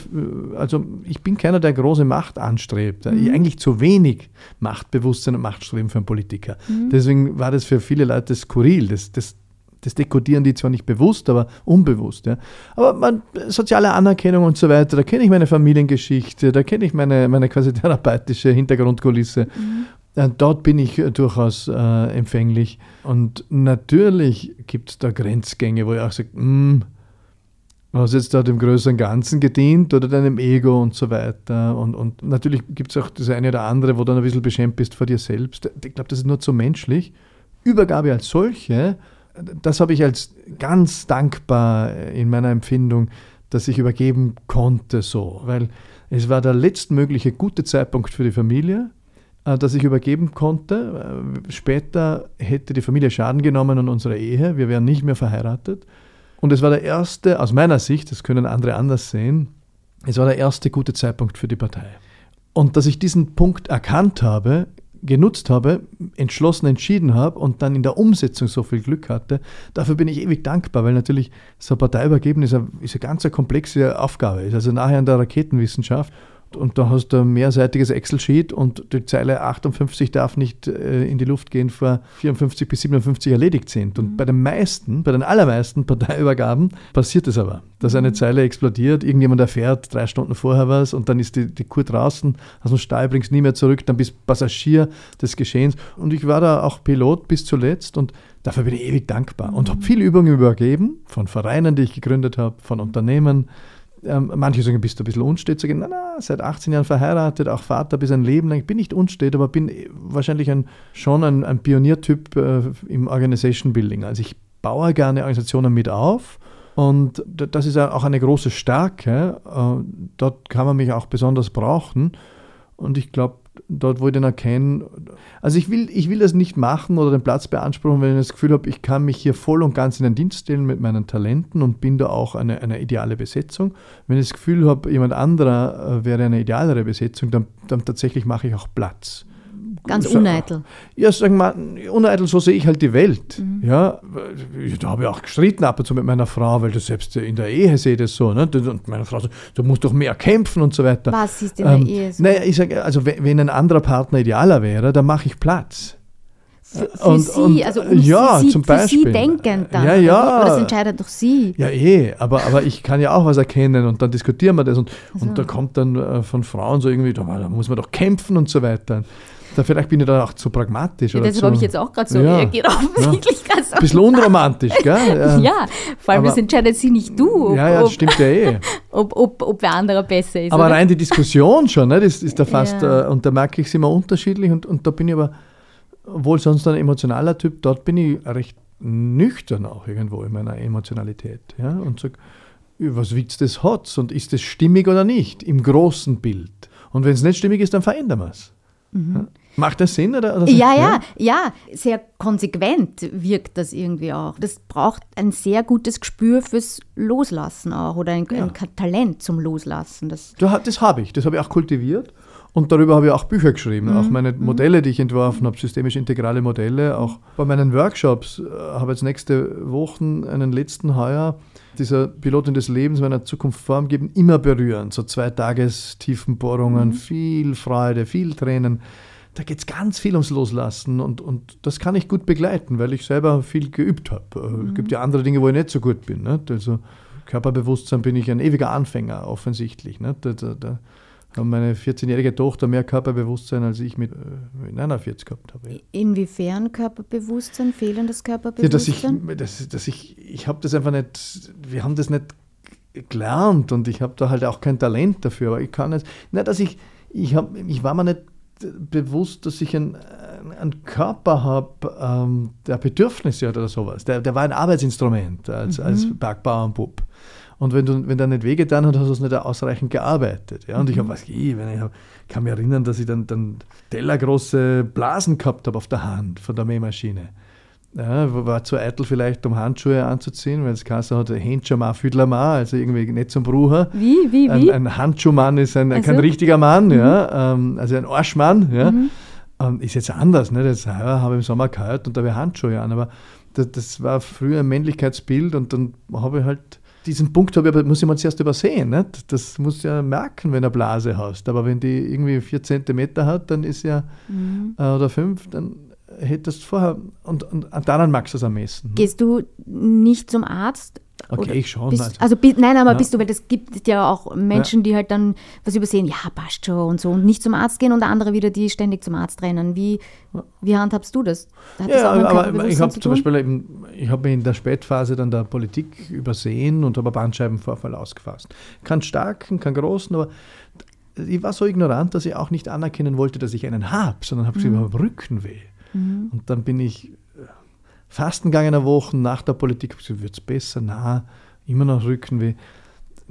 also ich bin keiner, der große Macht anstrebt. Ich, eigentlich zu wenig Machtbewusstsein und Machtstreben für einen Politiker. Deswegen war das für viele Leute skurril. Das, das, das dekodieren die zwar nicht bewusst, aber unbewusst. Ja. Aber man, soziale Anerkennung und so weiter, da kenne ich meine Familiengeschichte, da kenne ich meine, meine quasi therapeutische Hintergrundkulisse. Äh, dort bin ich äh, durchaus äh, empfänglich. Und natürlich gibt es da Grenzgänge, wo ich auch sage, hm, Hast jetzt da dem größeren Ganzen gedient oder deinem Ego und so weiter? Und, und natürlich gibt es auch das eine oder andere, wo du dann ein bisschen beschämt bist vor dir selbst. Ich glaube, das ist nur zu menschlich. Übergabe als solche, das habe ich als ganz dankbar in meiner Empfindung, dass ich übergeben konnte so, weil es war der letztmögliche gute Zeitpunkt für die Familie, äh, dass ich übergeben konnte. Äh, später hätte die Familie Schaden genommen an unserer Ehe, wir wären nicht mehr verheiratet. Und es war der erste, aus meiner Sicht, das können andere anders sehen, es war der erste gute Zeitpunkt für die Partei. Und dass ich diesen Punkt erkannt habe, genutzt habe, entschlossen entschieden habe und dann in der Umsetzung so viel Glück hatte, dafür bin ich ewig dankbar, weil natürlich so eine Partei übergeben ist eine, ist eine ganz komplexe Aufgabe, ist also nachher an der Raketenwissenschaft und da hast du ein mehrseitiges Excel-Sheet und die Zeile 58 darf nicht äh, in die Luft gehen, vor 54 bis 57 erledigt sind. Und mhm. bei den meisten, bei den allermeisten Parteiübergaben passiert es aber, dass eine mhm. Zeile explodiert, irgendjemand erfährt drei Stunden vorher was und dann ist die, die Kur draußen aus dem Stall, bringst nie mehr zurück, dann bist Passagier des Geschehens. Und ich war da auch Pilot bis zuletzt und dafür bin ich ewig dankbar und habe viele Übungen übergeben von Vereinen, die ich gegründet habe, von Unternehmen ähm, manche sagen, bist du ein bisschen unstet? Sagen, na, na, seit 18 Jahren verheiratet, auch Vater bis ein Leben lang. Ich bin nicht unstet, aber bin wahrscheinlich ein, schon ein, ein Pioniertyp äh, im Organization Building. Also ich baue gerne Organisationen mit auf und das ist auch eine große Stärke. Äh, dort kann man mich auch besonders brauchen. Und ich glaube, dort, wo ich den erkenne. Also ich will, ich will das nicht machen oder den Platz beanspruchen, wenn ich das Gefühl habe, ich kann mich hier voll und ganz in den Dienst stellen mit meinen Talenten und bin da auch eine, eine ideale Besetzung. Wenn ich das Gefühl habe, jemand anderer äh, wäre eine idealere Besetzung, dann, dann tatsächlich mache ich auch Platz. Ganz uneitel. Ja, sagen wir, uneitel, so sehe ich halt die Welt. Mhm. Ja, da habe ich auch gestritten ab und zu mit meiner Frau, weil du selbst in der Ehe sehe das so. Ne? Und meine Frau sagt, du musst doch mehr kämpfen und so weiter. Was ist in der ähm, Ehe so? Naja, ich sage, also wenn, ein anderer Partner idealer wäre, dann mache ich Platz. Für, für und, Sie, und, also um ja, Sie, zum Beispiel. Für Sie denkend dann. Ja, ja. Aber das entscheidet doch Sie. Ja, eh. Aber, aber ich kann ja auch was erkennen und dann diskutieren wir das. Und, also. und da kommt dann äh, von Frauen so irgendwie, da muss man doch kämpfen und so weiter. Da vielleicht bin ich da auch zu pragmatisch. Ja, deshalb habe ich jetzt auch gerade so ja, reagiert. Offensichtlich ja. ganz Ein bisschen unromantisch, gell? ja, vor allem, aber, das entscheidet sie nicht du. Ob, ja, ja, das stimmt ja eh. Ob, ob, ob wer anderer besser ist. Aber oder? rein die Diskussion schon, ne, das ist da fast, ja. äh, und da merke ich es immer unterschiedlich und, und da bin ich aber, obwohl sonst ein emotionaler Typ, dort bin ich recht nüchtern auch irgendwo in meiner Emotionalität. Ja, und sage, was wiegt das Hotz und ist das stimmig oder nicht im großen Bild? Und wenn es nicht stimmig ist, dann verändern wir es. Mhm. Macht das Sinn? Oder, oder ja, ja, ja, sehr konsequent wirkt das irgendwie auch. Das braucht ein sehr gutes Gespür fürs Loslassen auch oder ein, ja. ein Talent zum Loslassen. Das, das habe ich, das habe ich auch kultiviert. Und darüber habe ich auch Bücher geschrieben, mhm. auch meine mhm. Modelle, die ich entworfen habe, systemisch integrale Modelle. Auch bei meinen Workshops äh, habe ich jetzt nächste Woche einen letzten heuer dieser Pilotin des Lebens meiner Zukunft Form geben, immer berühren. So zwei Tages Tiefenbohrungen, mhm. viel Freude, viel Tränen da geht es ganz viel ums Loslassen und, und das kann ich gut begleiten, weil ich selber viel geübt habe. Äh, mhm. Es gibt ja andere Dinge, wo ich nicht so gut bin. Nicht? Also Körperbewusstsein bin ich ein ewiger Anfänger, offensichtlich. Nicht? Da, da, da haben meine 14-jährige Tochter mehr Körperbewusstsein, als ich mit, äh, mit 49 gehabt habe. Inwiefern Körperbewusstsein, fehlendes Körperbewusstsein? Ja, dass ich, dass, dass ich, ich habe das einfach nicht, wir haben das nicht gelernt und ich habe da halt auch kein Talent dafür, aber ich kann es, nicht, dass ich, ich, hab, ich war mir nicht bewusst, dass ich einen, einen Körper habe, ähm, der Bedürfnisse hat oder sowas. Der, der war ein Arbeitsinstrument als, mhm. als Bergbauernbub. Und wenn, du, wenn der nicht wehgetan hat, hast du es nicht ausreichend gearbeitet. Ja? Und mhm. ich habe was, wenn ich hab, kann mich erinnern, dass ich dann, dann tellergroße Blasen gehabt habe auf der Hand von der Mähmaschine. Ja, war zu eitel vielleicht, um Handschuhe anzuziehen, weil das Kasse hat Händschamar, Füdlermar, also irgendwie nicht zum Brucher. Wie, wie, wie? Ein, ein Handschuhmann ist ein, also? kein richtiger Mann, mhm. ja, ähm, also ein Arschmann. Ja. Mhm. Ähm, ist jetzt anders, ne? ja, habe ich im Sommer gehört und da habe ich Handschuhe an, aber das, das, war früher ein Männlichkeitsbild und dann habe ich halt diesen Punkt habe ich aber, muss ich mal zuerst übersehen. Nicht? Das muss ja merken, wenn er Blase hast. Aber wenn die irgendwie vier Zentimeter hat, dann ist ja, mhm. äh, oder fünf, dann hättest vorher, und, und daran magst du es am meisten. Gehst du nicht zum Arzt, Okay, ich schon. Bist, also. also, nein, aber Ja. bist du, weil das gibt ja auch Menschen, die halt dann was übersehen, ja, passt schon und so und nicht zum Arzt gehen und andere wieder, die ständig zum Arzt rennen. Wie, wie handhabst du das? Hat das Ja, mit aber ich habe zu zum? Beispiel eben, ich habe mich in der Spätphase dann der Politik übersehen und habe einen Bandscheibenvorfall ausgefasst. Keinen starken, keinen großen, aber ich war so ignorant, dass ich auch nicht anerkennen wollte, dass ich einen habe, sondern habe Mhm. überhaupt Rückenweh. Und dann bin ich äh, fasten gegangen eine Woche nach der Politik, wird es besser? Na, immer noch Rückenweh.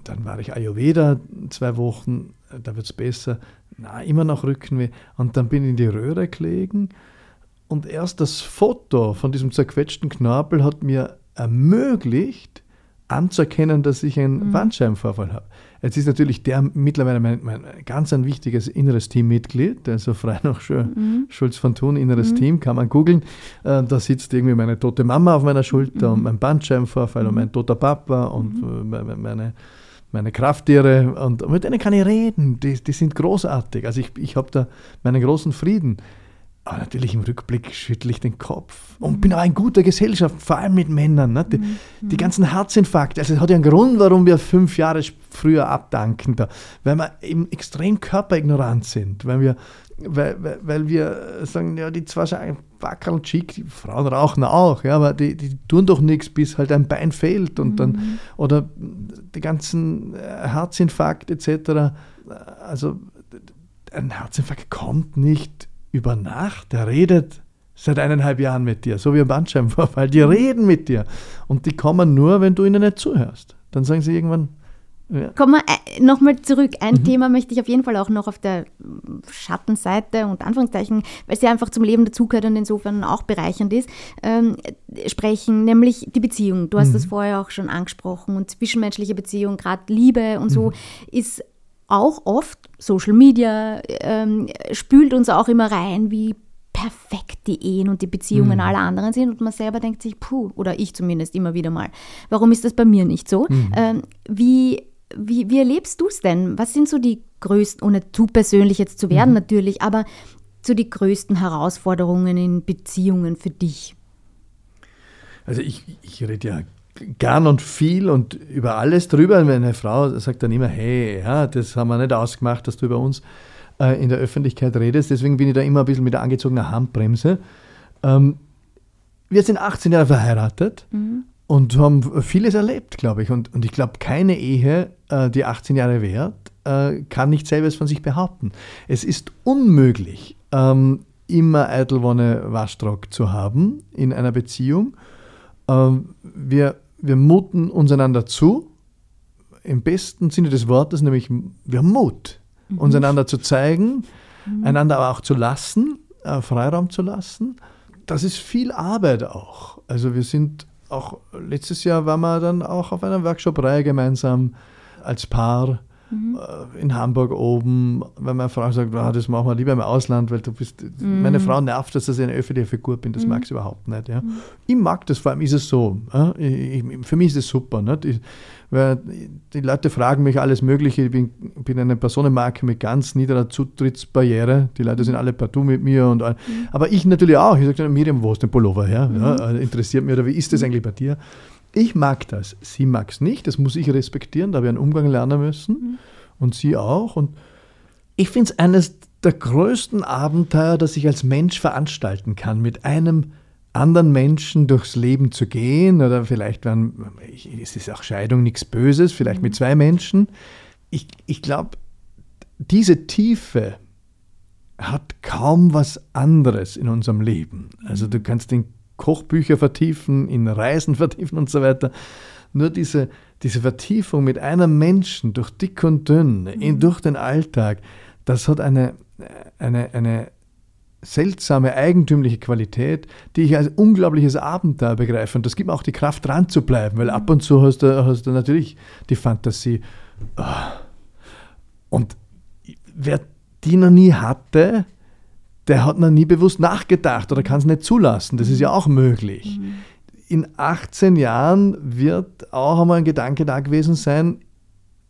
Dann war ich Ayurveda zwei Wochen, äh, da wird es besser. Na, immer noch Rückenweh. Und dann bin ich in die Röhre gelegen und erst das Foto von diesem zerquetschten Knorpel hat mir ermöglicht, anzuerkennen, dass ich einen Bandscheibenvorfall habe. Jetzt ist natürlich der mittlerweile mein, mein ganz ein wichtiges inneres Teammitglied, also frei noch schön, Schulz von Thun, inneres Team, kann man googeln. Äh, da sitzt irgendwie meine tote Mama auf meiner Schulter und mein Bandscheibenvorfall und mein toter Papa und äh, meine, meine meine Krafttiere und mit denen kann ich reden. Die, die sind großartig. Also ich, ich habe da meinen großen Frieden. Aber natürlich im Rückblick schüttle ich den Kopf und bin auch in guter Gesellschaft, vor allem mit Männern. Ne? Die, die ganzen Herzinfarkte, also es hat ja einen Grund, warum wir fünf Jahre früher abdanken, da, weil wir eben extrem körperignorant sind, weil wir, weil, weil, weil wir sagen, ja, die zwei sind wackeln schick, die Frauen rauchen auch, ja, aber die, die tun doch nichts, bis halt ein Bein fehlt und dann, oder die ganzen äh, Herzinfarkt etc. Also ein Herzinfarkt kommt nicht über Nacht, der redet seit eineinhalb Jahren mit dir, so wie ein Bandscheibenvorfall. Die reden mit dir und die kommen nur, wenn du ihnen nicht zuhörst. Dann sagen sie irgendwann, ja, Kommen wir äh, nochmal zurück. Ein Mhm. Thema möchte ich auf jeden Fall auch noch auf der Schattenseite und Anführungszeichen, weil es ja einfach zum Leben dazugehört und insofern auch bereichernd ist, ähm, sprechen, nämlich die Beziehung. Du hast Mhm. das vorher auch schon angesprochen und zwischenmenschliche Beziehung, gerade Liebe und Mhm. so, ist auch oft Social Media ähm, spült uns auch immer rein, wie perfekt die Ehen und die Beziehungen aller anderen sind und man selber denkt sich, puh, oder ich zumindest immer wieder mal, warum ist das bei mir nicht so? Ähm, wie, wie, wie erlebst du es denn? Was sind so die größten, ohne zu persönlich jetzt zu werden natürlich, aber so die größten Herausforderungen in Beziehungen für dich? Also ich, ich rede ja gern und viel und über alles drüber. Meine Frau sagt dann immer, hey, ja, das haben wir nicht ausgemacht, dass du über uns äh, in der Öffentlichkeit redest. Deswegen bin ich da immer ein bisschen mit der angezogenen Handbremse. Ähm, wir sind 18 Jahre verheiratet und haben vieles erlebt, glaube ich. Und, und ich glaube, keine Ehe, äh, die 18 Jahre währt, äh, kann nicht selbst von sich behaupten. Es ist unmöglich, ähm, immer Eitelwonne Waschtrock zu haben in einer Beziehung. Ähm, wir, wir muten uns einander zu, im besten Sinne des Wortes, nämlich wir haben Mut, uns einander zu zeigen, einander aber auch zu lassen, äh, Freiraum zu lassen. Das ist viel Arbeit auch. Also wir sind auch, letztes Jahr waren wir dann auch auf einer Workshop-Reihe gemeinsam als Paar äh, in Hamburg oben, weil meine Frau sagt, ah, das machen wir lieber im Ausland, weil du bist, meine Frau nervt, dass ich eine öffentliche Figur bin, das mag sie überhaupt nicht. Ja. Ich mag das, vor allem ist es so, ich, ich, für mich ist es super. Nicht? Ich, weil die Leute fragen mich alles Mögliche, ich bin, bin eine Personenmarke mit ganz niederer Zutrittsbarriere, die Leute sind alle partout mit mir, und all. aber ich natürlich auch, ich sage, Miriam, wo ist denn Pullover her? Ja, interessiert mich, oder wie ist das eigentlich bei dir? Ich mag das, sie mag es nicht, das muss ich respektieren, da habe ich einen Umgang lernen müssen. Und sie auch. Und ich finde es eines der größten Abenteuer, das ich als Mensch veranstalten kann, mit einem anderen Menschen durchs Leben zu gehen. Oder vielleicht werden, es ist auch Scheidung nichts Böses, vielleicht mit zwei Menschen. Ich, ich glaube, diese Tiefe hat kaum was anderes in unserem Leben. Also du kannst in Kochbücher vertiefen, in Reisen vertiefen und so weiter. Nur diese, diese Vertiefung mit einem Menschen durch dick und dünn, in, durch den Alltag, das hat eine, eine, eine seltsame, eigentümliche Qualität, die ich als unglaubliches Abenteuer begreife. Und das gibt mir auch die Kraft, dran zu bleiben, weil ab und zu hast du, hast du natürlich die Fantasie. ah. Und wer die noch nie hatte, der hat noch nie bewusst nachgedacht oder kann es nicht zulassen. Das ist ja auch möglich. In 18 Jahren wird auch einmal ein Gedanke da gewesen sein,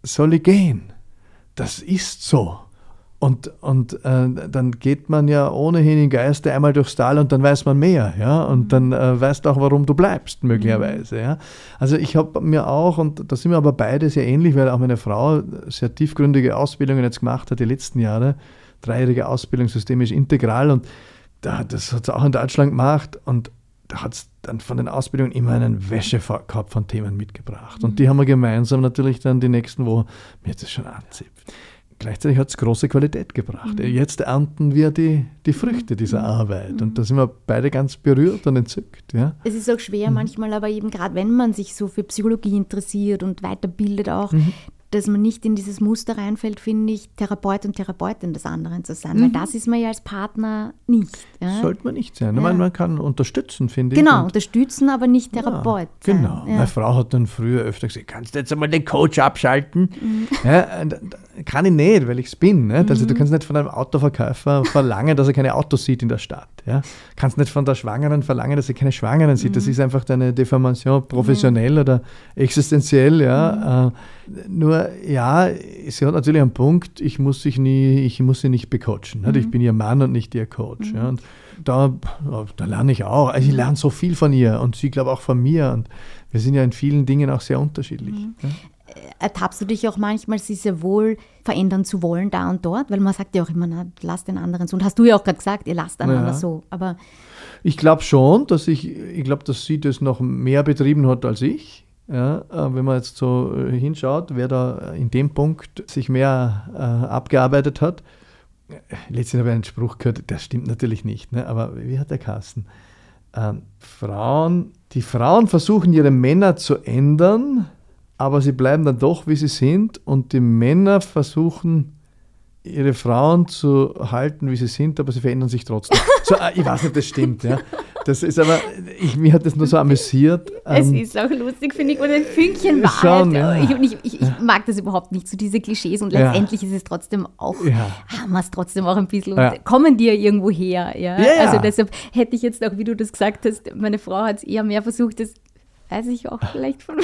soll ich gehen? Das ist so. Und, und äh, dann geht man ja ohnehin im Geiste einmal durchs Tal und dann weiß man mehr, ja. Und mhm. dann äh, weißt auch, warum du bleibst, möglicherweise, mhm. ja. Also ich habe mir auch, und da sind wir aber beide sehr ähnlich, weil auch meine Frau sehr tiefgründige Ausbildungen jetzt gemacht hat, die letzten Jahre, dreijährige Ausbildung systemisch integral und da, das hat sie auch in Deutschland gemacht und da hat es dann von den Ausbildungen immer einen Wäschekorb von Themen mitgebracht. Und die mhm. haben wir gemeinsam natürlich dann die nächsten Wochen, mir hat das schon anzipft gleichzeitig hat es große Qualität gebracht. Mhm. Jetzt ernten wir die, die Früchte dieser mhm. Arbeit und da sind wir beide ganz berührt und entzückt. Ja. Es ist auch schwer manchmal, aber eben gerade wenn man sich so für Psychologie interessiert und weiterbildet auch, mhm dass man nicht in dieses Muster reinfällt, finde ich, Therapeut und Therapeutin des anderen zu sein. Mhm. Weil das ist man ja als Partner nicht. Ja? Sollte man nicht sein. Ja. Man, man, kann unterstützen, finde genau, ich. Genau, unterstützen, aber nicht Therapeut. Ja, genau. Meine Frau hat dann früher öfter gesagt, kannst du jetzt einmal den Coach abschalten? Mhm. kann ich nicht, weil ich es bin. Nicht? Also du mhm. kannst nicht von einem Autoverkäufer verlangen, dass er keine Autos sieht in der Stadt. Ja? Kannst nicht von der Schwangeren verlangen, dass sie keine Schwangeren sieht. Das mhm. ist einfach deine Deformation professionell oder existenziell. Ja? Mhm. Äh, nur ja, sie hat natürlich einen Punkt, ich muss, sich nie, ich muss sie nicht becoachen. Mhm. Ich bin ihr Mann und nicht ihr Coach. Mhm. Ja. Und da, da lerne ich auch. Also ich mhm. lerne so viel von ihr und sie glaube auch von mir. Und wir sind ja in vielen Dingen auch sehr unterschiedlich. Mhm. Ja. Ertappst du dich auch manchmal, sie sehr wohl verändern zu wollen, da und dort? Weil man sagt ja auch immer, na, lass den anderen so. Und hast du ja auch gerade gesagt, ihr lasst einander ja. so. Aber ich glaube schon, dass ich, ich glaube, dass sie das noch mehr betrieben hat als ich. Ja, äh, wenn man jetzt so äh, hinschaut, wer da in dem Punkt sich mehr äh, abgearbeitet hat. Letztens habe ich einen Spruch gehört, der stimmt natürlich nicht, ne? aber wie hat der Kasten? Ähm, Frauen, die Frauen versuchen ihre Männer zu ändern, aber sie bleiben dann doch, wie sie sind, und die Männer versuchen ihre Frauen zu halten, wie sie sind, aber sie verändern sich trotzdem. So, äh, ich weiß nicht, das stimmt. Ja. Das ist aber, ich, mir hat das nur so amüsiert. Es ähm, ist auch lustig, finde ich, und ein Fünkchen Wahrheit. Schon, ja. ich, ich, ich, ich, mag das überhaupt nicht, so diese Klischees und letztendlich ja. ist es trotzdem auch, ja. haben wir es trotzdem auch ein bisschen und kommen die ja irgendwo her. Ja? Also deshalb hätte ich jetzt auch, wie du das gesagt hast, meine Frau hat es eher mehr versucht, das weiß ich auch vielleicht von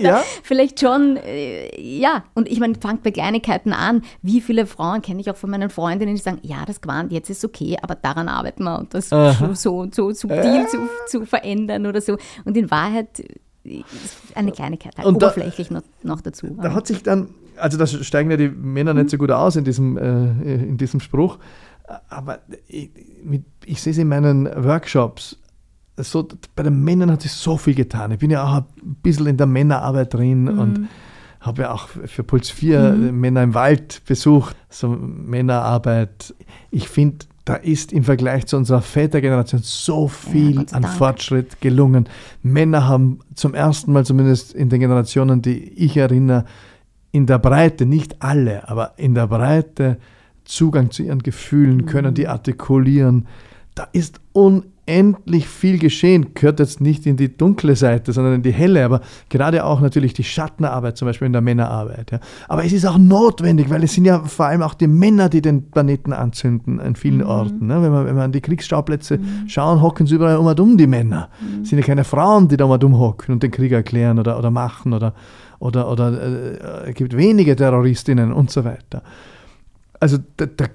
ja? Vielleicht schon, äh, ja. Und ich meine, fangt bei Kleinigkeiten an. Wie viele Frauen kenne ich auch von meinen Freundinnen, die sagen, ja, das Gewand jetzt ist okay, aber daran arbeiten wir und das Aha. so, so subtil äh. zu, zu verändern oder so. Und in Wahrheit ist eine Kleinigkeit, halt und oberflächlich da, noch, noch dazu. Da hat sich dann, also da steigen ja die Männer nicht so gut aus in diesem, äh, in diesem Spruch, aber ich, ich sehe es in meinen Workshops, so, bei den Männern hat sich so viel getan. Ich bin ja auch ein bisschen in der Männerarbeit drin mhm. und habe ja auch für Puls 4 mhm. Männer im Wald besucht, so Männerarbeit. Ich finde, da ist im Vergleich zu unserer Vätergeneration so viel ja, an Dank. Fortschritt gelungen. Männer haben zum ersten Mal, zumindest in den Generationen, die ich erinnere, in der Breite, nicht alle, aber in der Breite Zugang zu ihren Gefühlen, können die artikulieren. Da ist unendlich unendlich viel geschehen, gehört jetzt nicht in die dunkle Seite, sondern in die helle, aber gerade auch natürlich die Schattenarbeit, zum Beispiel in der Männerarbeit. Ja. Aber es ist auch notwendig, weil es sind ja vor allem auch die Männer, die den Planeten anzünden an vielen mhm. Orten. Ne. Wenn, man, wenn man an die Kriegsschauplätze mhm. schauen, hocken sie überall um und um die Männer. Mhm. Es sind ja keine Frauen, die da mal dumm hocken und den Krieg erklären oder, oder machen oder, oder, oder äh, es gibt wenige Terroristinnen und so weiter. Also der, der,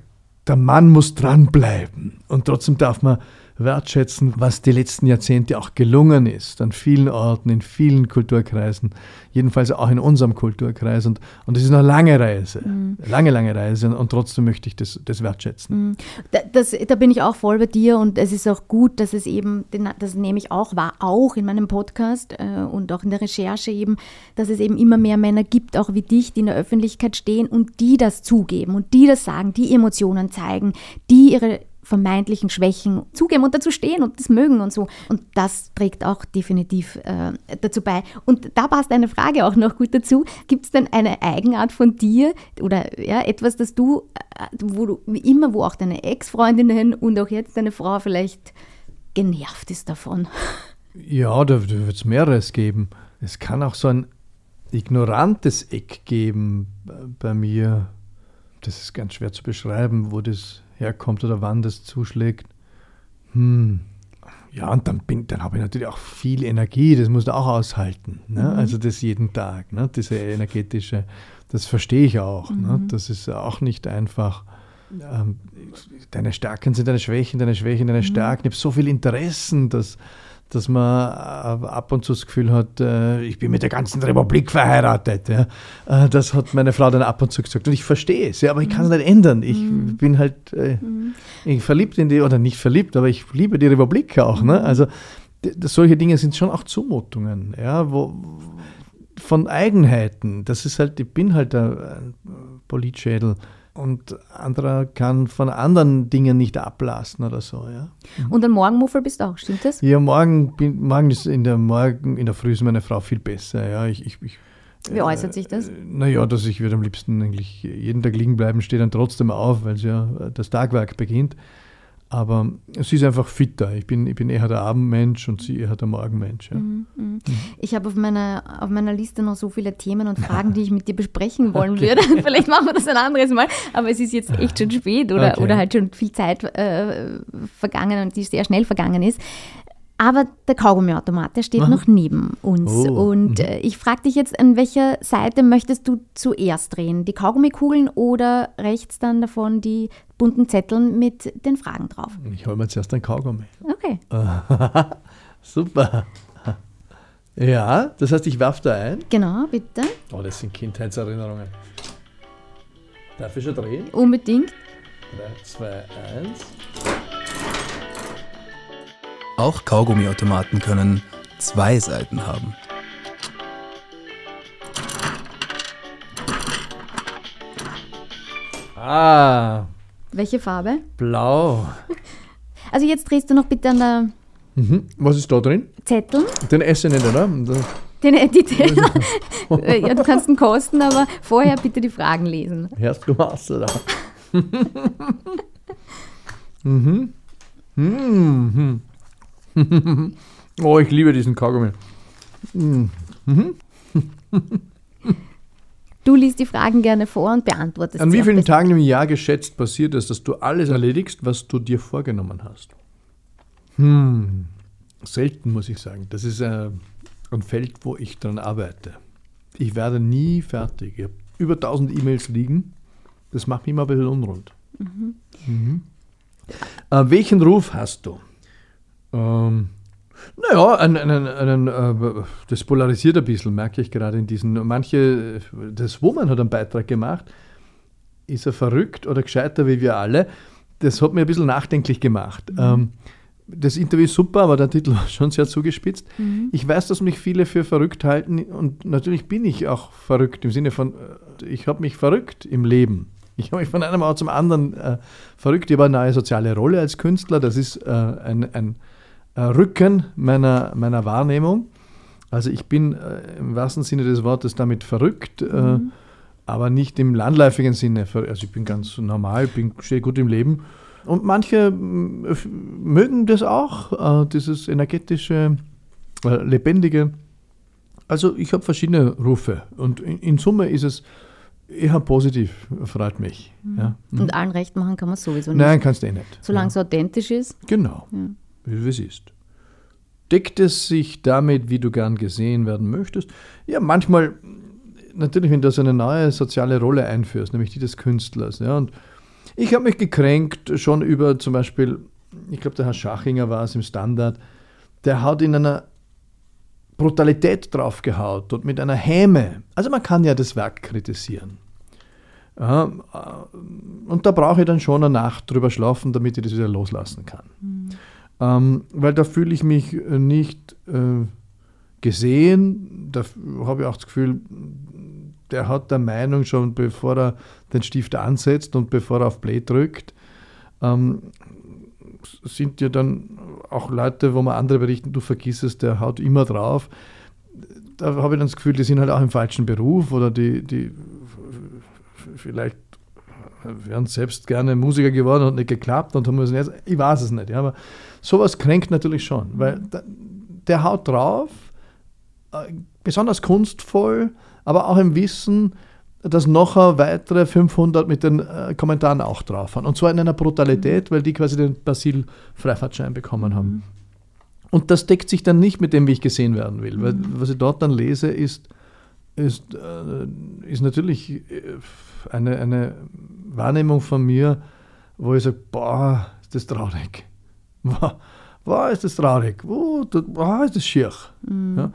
der Mann muss dranbleiben und trotzdem darf man wertschätzen, was die letzten Jahrzehnte auch gelungen ist, an vielen Orten, in vielen Kulturkreisen, jedenfalls auch in unserem Kulturkreis. Und, und das ist eine lange Reise, mhm. lange, lange Reise. Und, und, trotzdem möchte ich das, das wertschätzen. Mhm. Da, das, da bin ich auch voll bei dir und es ist auch gut, dass es eben, das nehme ich auch wahr, auch in meinem Podcast äh, und auch in der Recherche eben, dass es eben immer mehr Männer gibt, auch wie dich, die in der Öffentlichkeit stehen und die das zugeben und die das sagen, die Emotionen zeigen, die ihre vermeintlichen Schwächen zugeben und dazu stehen und das mögen und so. Und das trägt auch definitiv äh, dazu bei. Und da passt eine Frage auch noch gut dazu. Gibt es denn eine Eigenart von dir oder ja, etwas, das du, äh, wo du immer, wo auch deine Ex-Freundinnen und auch jetzt deine Frau vielleicht genervt ist davon? Ja, da, da wird es mehreres geben. Es kann auch so ein ignorantes Eck geben bei mir. Das ist ganz schwer zu beschreiben, wo das herkommt oder wann das zuschlägt. Hm, ja, und dann, bin, dann habe ich natürlich auch viel Energie, das musst du auch aushalten. Ne? Mhm. Also das jeden Tag, ne? diese energetische, das verstehe ich auch. Ne? Mhm. Ne? Das ist auch nicht einfach. Ähm, deine Stärken sind deine Schwächen, deine Schwächen, deine mhm. Stärken. Ich habe so viele Interessen, dass dass man äh, ab und zu das Gefühl hat, äh, ich bin mit der ganzen Republik verheiratet. Ja. Äh, das hat meine Frau dann ab und zu gesagt. Und ich verstehe es, ja, aber ich kann es nicht ändern. Ich mhm. bin halt mhm. ich verliebt in die, oder nicht verliebt, aber ich liebe die Republik auch. Ne? Mhm. Also solche Dinge sind schon auch Zumutungen, ja, wo, von Eigenheiten. Das ist halt, ich bin halt ein Politschädel und anderer kann von anderen Dingen nicht ablassen oder so. Ja. Und ein Morgenmuffel bist du auch, stimmt das? Ja, morgen, bin, morgen ist in der Morgen, in der Früh ist meine Frau viel besser. Ja. Ich, ich, ich Wie äußert sich das? Äh, naja, dass ich würde am liebsten eigentlich jeden Tag liegen bleiben, stehe dann trotzdem auf, weil ja das Tagwerk beginnt. Aber sie ist einfach fitter. Ich bin, ich bin eher der Abendmensch und sie eher der Morgenmensch. Ja. Mhm, mhm. Mhm. Ich habe auf meiner, auf meiner Liste noch so viele Themen und Fragen, die ich mit dir besprechen wollen okay. würde. Vielleicht machen wir das ein anderes Mal, aber es ist jetzt echt schon spät oder, okay. oder halt schon viel Zeit äh, vergangen und die sehr schnell vergangen ist. Aber der Kaugummiautomat, der steht Aha. noch neben uns. Oh. Und mhm. äh, ich frage dich jetzt, an welcher Seite möchtest du zuerst drehen? Die Kaugummikugeln oder rechts dann davon die bunten Zetteln mit den Fragen drauf? Ich hole mir zuerst ein Kaugummi. Okay. Super. Ja, das heißt, ich werfe da ein. Genau, bitte. Oh, das sind Kindheitserinnerungen. Darf ich schon drehen? Unbedingt. 3, 2, 1. Auch Kaugummiautomaten können zwei Seiten haben. Ah. Welche Farbe? Blau. Also jetzt drehst du noch bitte an der... Mhm. Was ist da drin? Zettel. Den esse ich nicht, oder? Den, die Zettel. ja, du kannst ihn kosten, aber vorher bitte die Fragen lesen. Hörst du was, oder? mhm. Mhm. oh, ich liebe diesen Kaugummi. Mhm. Du liest die Fragen gerne vor und beantwortest An wie vielen Tagen im Jahr geschätzt passiert es, dass du alles erledigst, was du dir vorgenommen hast? Hm, selten muss ich sagen. Das ist äh, ein Feld, wo ich dran arbeite. Ich werde nie fertig. Ich habe über 1000 E-Mails liegen. Das macht mich immer ein bisschen unrund. Mhm. Mhm. Äh, welchen Ruf hast du? Ähm, naja, einen, einen, einen, äh, das polarisiert ein bisschen, merke ich gerade in diesen. Manche, das Woman hat einen Beitrag gemacht. Ist er verrückt oder gescheiter wie wir alle? Das hat mir ein bisschen nachdenklich gemacht. Mhm. Ähm, das Interview ist super, aber der Titel war schon sehr zugespitzt. Mhm. Ich weiß, dass mich viele für verrückt halten und natürlich bin ich auch verrückt im Sinne von, äh, ich habe mich verrückt im Leben. Ich habe mich von einem Ort zum anderen äh, verrückt. Ich habe eine neue soziale Rolle als Künstler. Das ist äh, ein, ein Rücken meiner, meiner Wahrnehmung. Also ich bin äh, im wahrsten Sinne des Wortes damit verrückt, äh, mhm. aber nicht im landläufigen Sinne. Also ich bin ganz normal, bin, stehe gut im Leben. Und manche mögen das auch, dieses energetische, lebendige. Also ich habe verschiedene Rufe und in, in, Summe ist es eher positiv, freut mich. Mhm. Ja. Mhm. Und allen recht machen kann man sowieso nicht. Nein, kannst du eh nicht. Solange ja. es authentisch ist. Genau. Ja wie es ist. Deckt es sich damit, wie du gern gesehen werden möchtest? Ja, manchmal, natürlich, wenn du so eine neue soziale Rolle einführst, nämlich die des Künstlers. Ja, und ich habe mich gekränkt schon über zum Beispiel, ich glaube, der Herr Schachinger war es im Standard, der hat in einer Brutalität draufgehaut und mit einer Häme. Also man kann ja das Werk kritisieren. Ja, äh, und da brauche ich dann schon eine Nacht drüber schlafen, damit ich das wieder loslassen kann. Mhm. Ähm, weil da fühle ich mich äh, nicht äh, gesehen. Da habe ich auch das Gefühl, der hat der Meinung schon, bevor er den Stift ansetzt und bevor er auf Play drückt, ähm, sind ja dann auch Leute, wo man andere berichten, du vergiss es, der haut immer drauf. Da habe ich dann das Gefühl, die sind halt auch im falschen Beruf oder die, die vielleicht wären selbst gerne Musiker geworden und nicht geklappt und haben müssen jetzt, ich weiß es nicht, ja, aber sowas kränkt natürlich schon, weil der, der haut drauf, äh, besonders kunstvoll, aber auch im Wissen, dass noch weitere 500 mit den äh, Kommentaren auch drauf haben. Und zwar in einer Brutalität, weil die quasi den Basil-Freifahrtschein bekommen haben. Und das deckt sich dann nicht mit dem, wie ich gesehen werden will. Weil was ich dort dann lese, ist, ist, äh, ist natürlich äh, eine, eine Wahrnehmung von mir, wo ich sage, boah, ist das traurig. Boah, boah ist das traurig. Boah ist das schier. Mhm. Ja?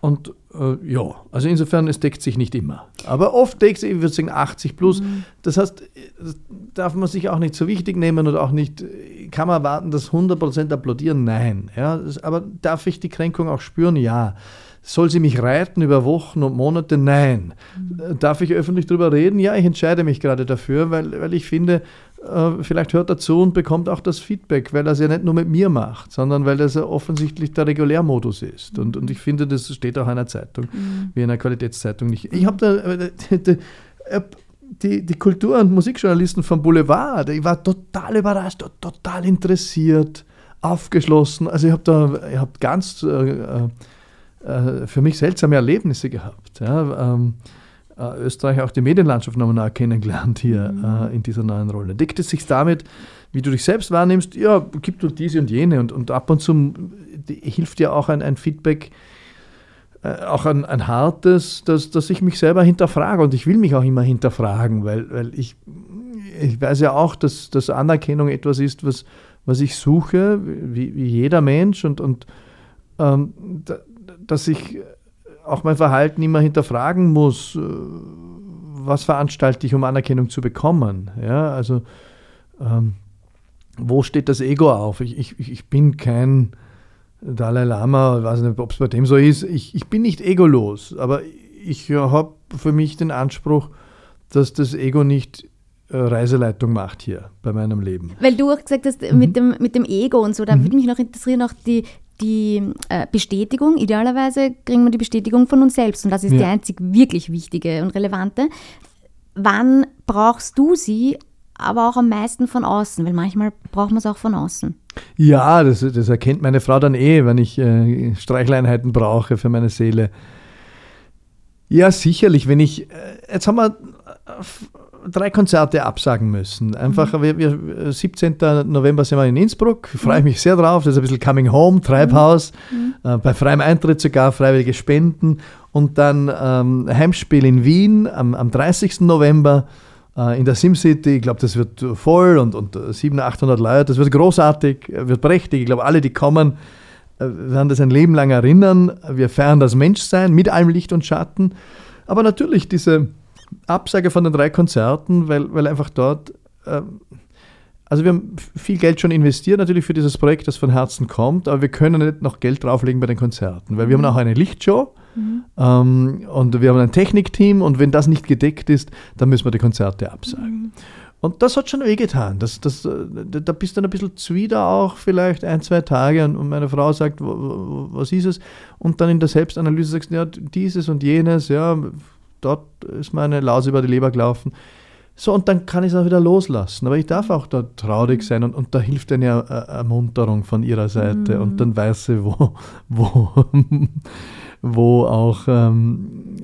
Und äh, ja, also insofern, es deckt sich nicht immer. Aber oft deckt sich, ich würde sagen, 80 plus. Mhm. Das heißt, das darf man sich auch nicht so wichtig nehmen oder auch nicht, kann man erwarten, dass 100% applaudieren? Nein. Ja, aber darf ich die Kränkung auch spüren? Ja. Soll sie mich reiten über Wochen und Monate? Nein. Mhm. Darf ich öffentlich darüber reden? Ja, ich entscheide mich gerade dafür, weil, weil ich finde, äh, vielleicht hört er zu und bekommt auch das Feedback, weil er es ja nicht nur mit mir macht, sondern weil das ja offensichtlich der Regulärmodus ist. Und, und ich finde, das steht auch in einer Zeitung, mhm. wie in einer Qualitätszeitung nicht. Ich habe da äh, die, die, die Kultur- und Musikjournalisten vom Boulevard, ich war total überrascht, total interessiert, aufgeschlossen. Also ich habe da ich hab ganz äh, äh, für mich seltsame Erlebnisse gehabt. Ja, ähm, äh, Österreich auch die Medienlandschaft nochmal kennengelernt hier mhm. äh, in dieser neuen Rolle. Deckt es sich damit, wie du dich selbst wahrnimmst? Ja, gibt du diese und jene und, und ab und zu hilft dir auch ein, ein Feedback, äh, auch ein, ein hartes, dass, dass ich mich selber hinterfrage und ich will mich auch immer hinterfragen, weil, weil ich, ich weiß ja auch, dass, dass Anerkennung etwas ist, was, was ich suche, wie, wie jeder Mensch und, und ähm, da, dass ich auch mein Verhalten immer hinterfragen muss, äh, was veranstalte ich, um Anerkennung zu bekommen. Ja, also ähm, wo steht das Ego auf? Ich, ich, ich bin kein Dalai Lama, ich weiß nicht, ob es bei dem so ist. Ich, ich bin nicht egolos, aber ich habe für mich den Anspruch, dass das Ego nicht äh, Reiseleitung macht hier bei meinem Leben. Weil du auch gesagt hast, mhm. mit, dem, mit dem Ego und so, da mhm. würde mich noch interessieren, auch die, die äh, Bestätigung, idealerweise kriegen wir die Bestätigung von uns selbst und das ist ja. die einzig wirklich wichtige und relevante. Wann brauchst du sie, aber auch am meisten von außen? Weil manchmal braucht man es auch von außen. Ja, das, das, erkennt meine Frau dann eh, wenn ich äh, Streichleinheiten brauche für meine Seele. Ja, sicherlich, wenn ich, äh, jetzt haben wir drei Konzerte absagen müssen. Einfach, mhm. wir, wir, 17. November sind wir in Innsbruck, freue ich mhm. mich sehr drauf. Das ist ein bisschen Coming Home, Treibhaus, mhm. äh, bei freiem Eintritt sogar, freiwillige Spenden. Und dann ähm, Heimspiel in Wien am, am 30. November äh, in der SimCity. Ich glaube, das wird voll und, und 700, 800 Leute. Das wird großartig, wird prächtig. Ich glaube, alle, die kommen, äh, werden das ein Leben lang erinnern. Wir feiern das Menschsein mit allem Licht und Schatten. Aber natürlich diese Absage von den drei Konzerten, weil, weil einfach dort, äh, also wir haben viel Geld schon investiert natürlich für dieses Projekt, das von Herzen kommt, aber wir können nicht noch Geld drauflegen bei den Konzerten, weil wir mhm. haben auch eine Lichtshow mhm. ähm, und wir haben ein Technikteam und wenn das nicht gedeckt ist, dann müssen wir die Konzerte absagen. Mhm. Und das hat schon wehgetan. Das, das, äh, da bist du dann ein bisschen zuwider auch, vielleicht ein, zwei Tage. Und meine Frau sagt, was ist es? Und dann in der Selbstanalyse sagst du, ja, dieses und jenes, ja, dort ist meine Laus über die Leber gelaufen. So, und dann kann ich es auch wieder loslassen. Aber ich darf auch da traurig sein und, und da hilft eine Ermunterung von ihrer Seite. Mhm. Und dann weiß sie, wo, wo, wo auch ähm,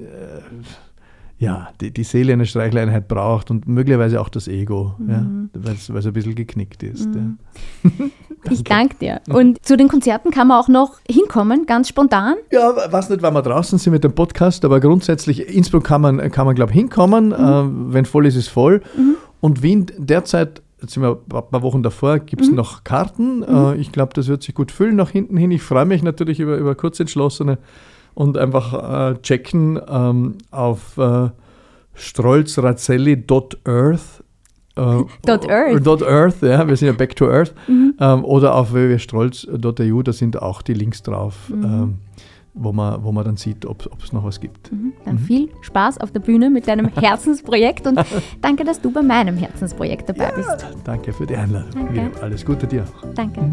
ja, die, die Seele eine Streichleinheit braucht und möglicherweise auch das Ego, mhm. ja, weil es ein bisschen geknickt ist. Mhm. Ja. ich danke dir. Und zu den Konzerten kann man auch noch hinkommen, ganz spontan? Ja, weiß nicht, wann wir draußen sind mit dem Podcast, aber grundsätzlich, Innsbruck kann man, kann man glaube ich, hinkommen. Mhm. Äh, wenn voll ist, ist voll. Mhm. Und Wien derzeit jetzt sind wir ein paar Wochen davor, gibt es mhm. noch Karten. Mhm. Äh, ich glaube, das wird sich gut füllen nach hinten hin. Ich freue mich natürlich über, über kurzentschlossene und einfach äh, checken ähm, auf äh, strolzrazzelli.earth. Äh, dot Earth. Dot Earth, ja, wir sind ja back to Earth. Mhm. Ähm, oder auf www.strolz.eu, da sind auch die Links drauf, mhm. ähm, wo, man, wo man dann sieht, ob es noch was gibt. Mhm. Dann mhm. viel Spaß auf der Bühne mit deinem Herzensprojekt und danke, dass du bei meinem Herzensprojekt dabei ja, bist. Danke für die Einladung. Danke. Alles Gute dir auch. Danke.